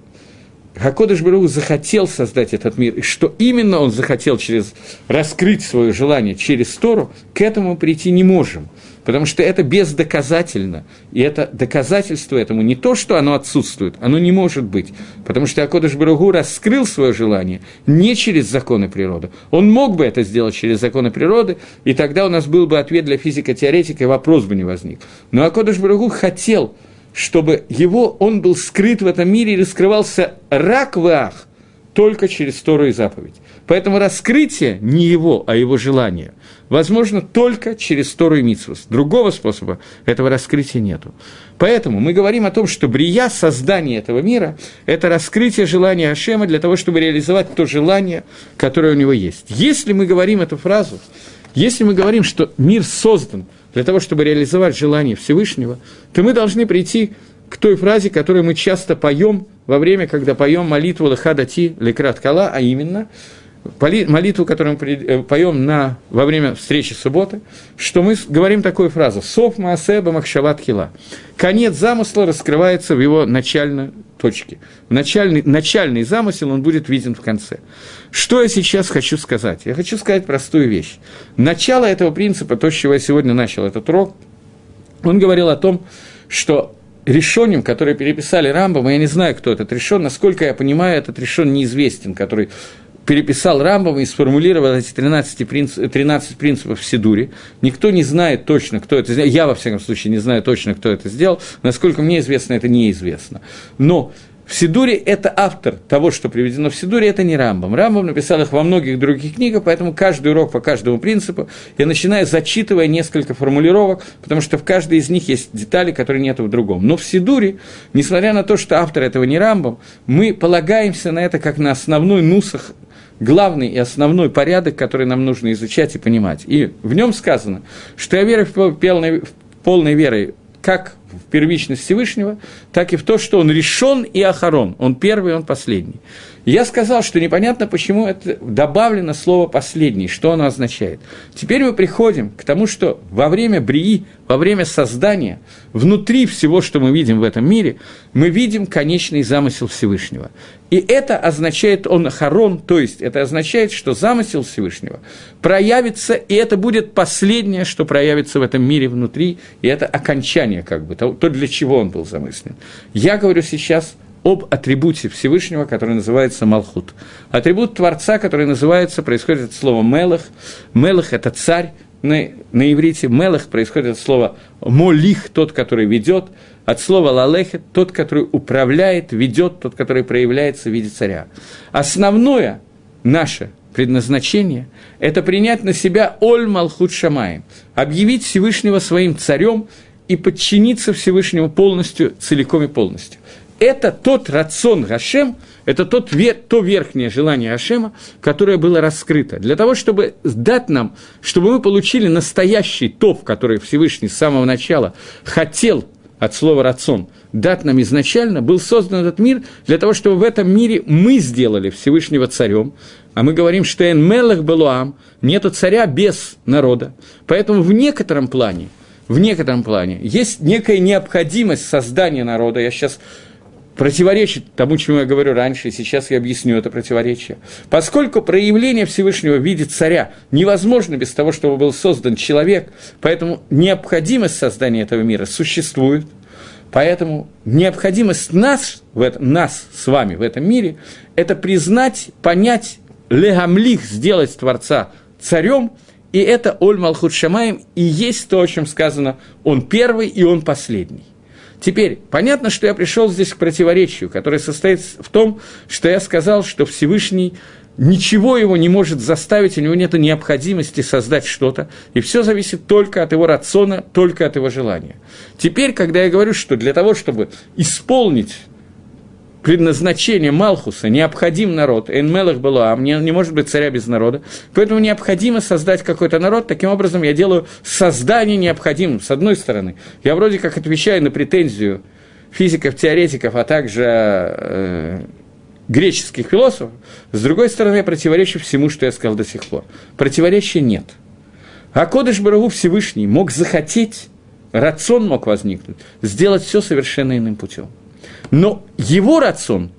Хакодыш Бару захотел создать этот мир, и что именно он захотел через раскрыть свое желание через Тору, к этому прийти не можем потому что это бездоказательно. И это доказательство этому не то, что оно отсутствует, оно не может быть. Потому что Акодыш Баругу раскрыл свое желание не через законы природы. Он мог бы это сделать через законы природы, и тогда у нас был бы ответ для физико-теоретика, и вопрос бы не возник. Но Акодыш Баругу хотел, чтобы его, он был скрыт в этом мире и раскрывался рак в ах, только через Тору и заповедь. Поэтому раскрытие не его, а его желание возможно только через Тору и Митсвус. Другого способа этого раскрытия нету. Поэтому мы говорим о том, что брия, создание этого мира, это раскрытие желания Ашема для того, чтобы реализовать то желание, которое у него есть. Если мы говорим эту фразу, если мы говорим, что мир создан для того, чтобы реализовать желание Всевышнего, то мы должны прийти к той фразе, которую мы часто поем во время, когда поем молитву Лехадати Лекрат Кала, а именно – молитву, которую мы э, поем на, во время встречи субботы, что мы говорим такую фразу «Сов Маасеба Махшават Хила». Конец замысла раскрывается в его начальной точке. Начальный, начальный замысел, он будет виден в конце. Что я сейчас хочу сказать? Я хочу сказать простую вещь. Начало этого принципа, то, с чего я сегодня начал этот урок, он говорил о том, что решением, которые переписали Рамбам, я не знаю, кто этот решен, насколько я понимаю, этот решен неизвестен, который переписал Рамбам и сформулировал эти 13, принцип, 13 принципов в Сидуре. Никто не знает точно, кто это сделал. Я, во всяком случае, не знаю точно, кто это сделал. Насколько мне известно, это неизвестно. Но в Сидуре это автор того, что приведено в Сидуре, это не Рамбам. Рамбам написал их во многих других книгах, поэтому каждый урок по каждому принципу я начинаю зачитывая несколько формулировок, потому что в каждой из них есть детали, которые нет в другом. Но в Сидуре, несмотря на то, что автор этого не Рамбам, мы полагаемся на это как на основной нусах главный и основной порядок, который нам нужно изучать и понимать. И в нем сказано, что я верю в полной, в полной верой как в первичность Всевышнего, так и в то, что он решен и охорон. Он первый, он последний. Я сказал, что непонятно, почему это добавлено слово «последний», что оно означает. Теперь мы приходим к тому, что во время брии, во время создания, внутри всего, что мы видим в этом мире, мы видим конечный замысел Всевышнего. И это означает, он харон, то есть это означает, что замысел Всевышнего проявится, и это будет последнее, что проявится в этом мире внутри, и это окончание, как бы, то, то для чего он был замыслен. Я говорю сейчас об атрибуте Всевышнего, который называется Малхут. Атрибут Творца, который называется, происходит от слова Мелах. Мелах – это царь, на, на иврите Мелах происходит от слова Молих, тот, который ведет, от слова Лалехет, тот, который управляет, ведет, тот, который проявляется в виде царя. Основное наше предназначение – это принять на себя Оль Малхут Шамаем, объявить Всевышнего своим царем и подчиниться Всевышнему полностью, целиком и полностью это тот рацион Гашем, это тот, то верхнее желание Гашема, которое было раскрыто. Для того, чтобы дать нам, чтобы мы получили настоящий топ, который Всевышний с самого начала хотел от слова «рацион», дать нам изначально, был создан этот мир для того, чтобы в этом мире мы сделали Всевышнего царем, а мы говорим, что «эн мелах белуам» – нету царя без народа. Поэтому в некотором плане, в некотором плане есть некая необходимость создания народа. Я сейчас противоречит тому, чему я говорю раньше, и сейчас я объясню это противоречие. Поскольку проявление Всевышнего в виде царя невозможно без того, чтобы был создан человек, поэтому необходимость создания этого мира существует, поэтому необходимость нас, в этом, нас с вами в этом мире, это признать, понять, легамлих, сделать Творца царем, и это Оль Малхут Шамаем, и есть то, о чем сказано, он первый и он последний – Теперь, понятно, что я пришел здесь к противоречию, которое состоит в том, что я сказал, что Всевышний ничего его не может заставить, у него нет необходимости создать что-то, и все зависит только от его рациона, только от его желания. Теперь, когда я говорю, что для того, чтобы исполнить предназначение Малхуса необходим народ, Энмелах было, а мне не может быть царя без народа, поэтому необходимо создать какой-то народ, таким образом я делаю создание необходимым, с одной стороны. Я вроде как отвечаю на претензию физиков, теоретиков, а также э, греческих философов, с другой стороны, я противоречу всему, что я сказал до сих пор. Противоречия нет. А Кодыш Барагу Всевышний мог захотеть, рацион мог возникнуть, сделать все совершенно иным путем. Но его рацион,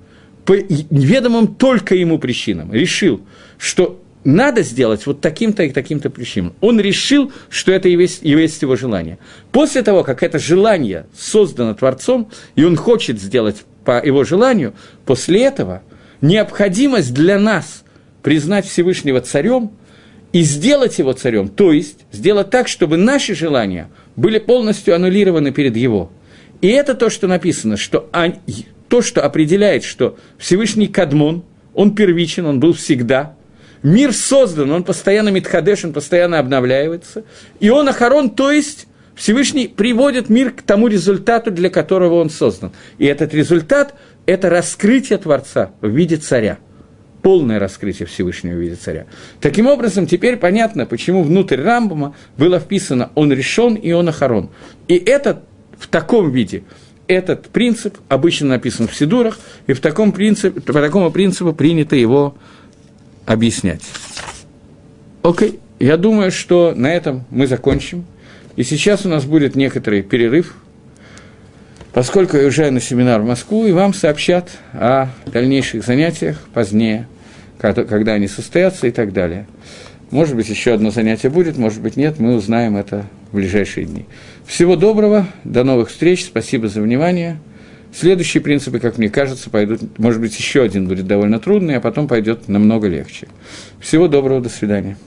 по неведомым только ему причинам, решил, что надо сделать вот таким-то и таким-то причинам. Он решил, что это и есть, и есть его желание. После того, как это желание создано Творцом, и он хочет сделать по его желанию, после этого необходимость для нас признать Всевышнего царем и сделать его царем, то есть сделать так, чтобы наши желания были полностью аннулированы перед его. И это то, что написано, что то, что определяет, что Всевышний Кадмон, он первичен, он был всегда, мир создан, он постоянно Митхадеш, он постоянно обновляется, и он Ахарон, то есть Всевышний приводит мир к тому результату, для которого он создан. И этот результат – это раскрытие Творца в виде царя. Полное раскрытие Всевышнего в виде царя. Таким образом, теперь понятно, почему внутрь Рамбама было вписано «он решен» и «он охорон». И это в таком виде этот принцип обычно написан в Сидурах, и в таком принципе, по такому принципу принято его объяснять. Окей, я думаю, что на этом мы закончим. И сейчас у нас будет некоторый перерыв, поскольку я уезжаю на семинар в Москву, и вам сообщат о дальнейших занятиях позднее, когда они состоятся и так далее. Может быть, еще одно занятие будет, может быть, нет, мы узнаем это в ближайшие дни. Всего доброго, до новых встреч, спасибо за внимание. Следующие принципы, как мне кажется, пойдут, может быть, еще один будет довольно трудный, а потом пойдет намного легче. Всего доброго, до свидания.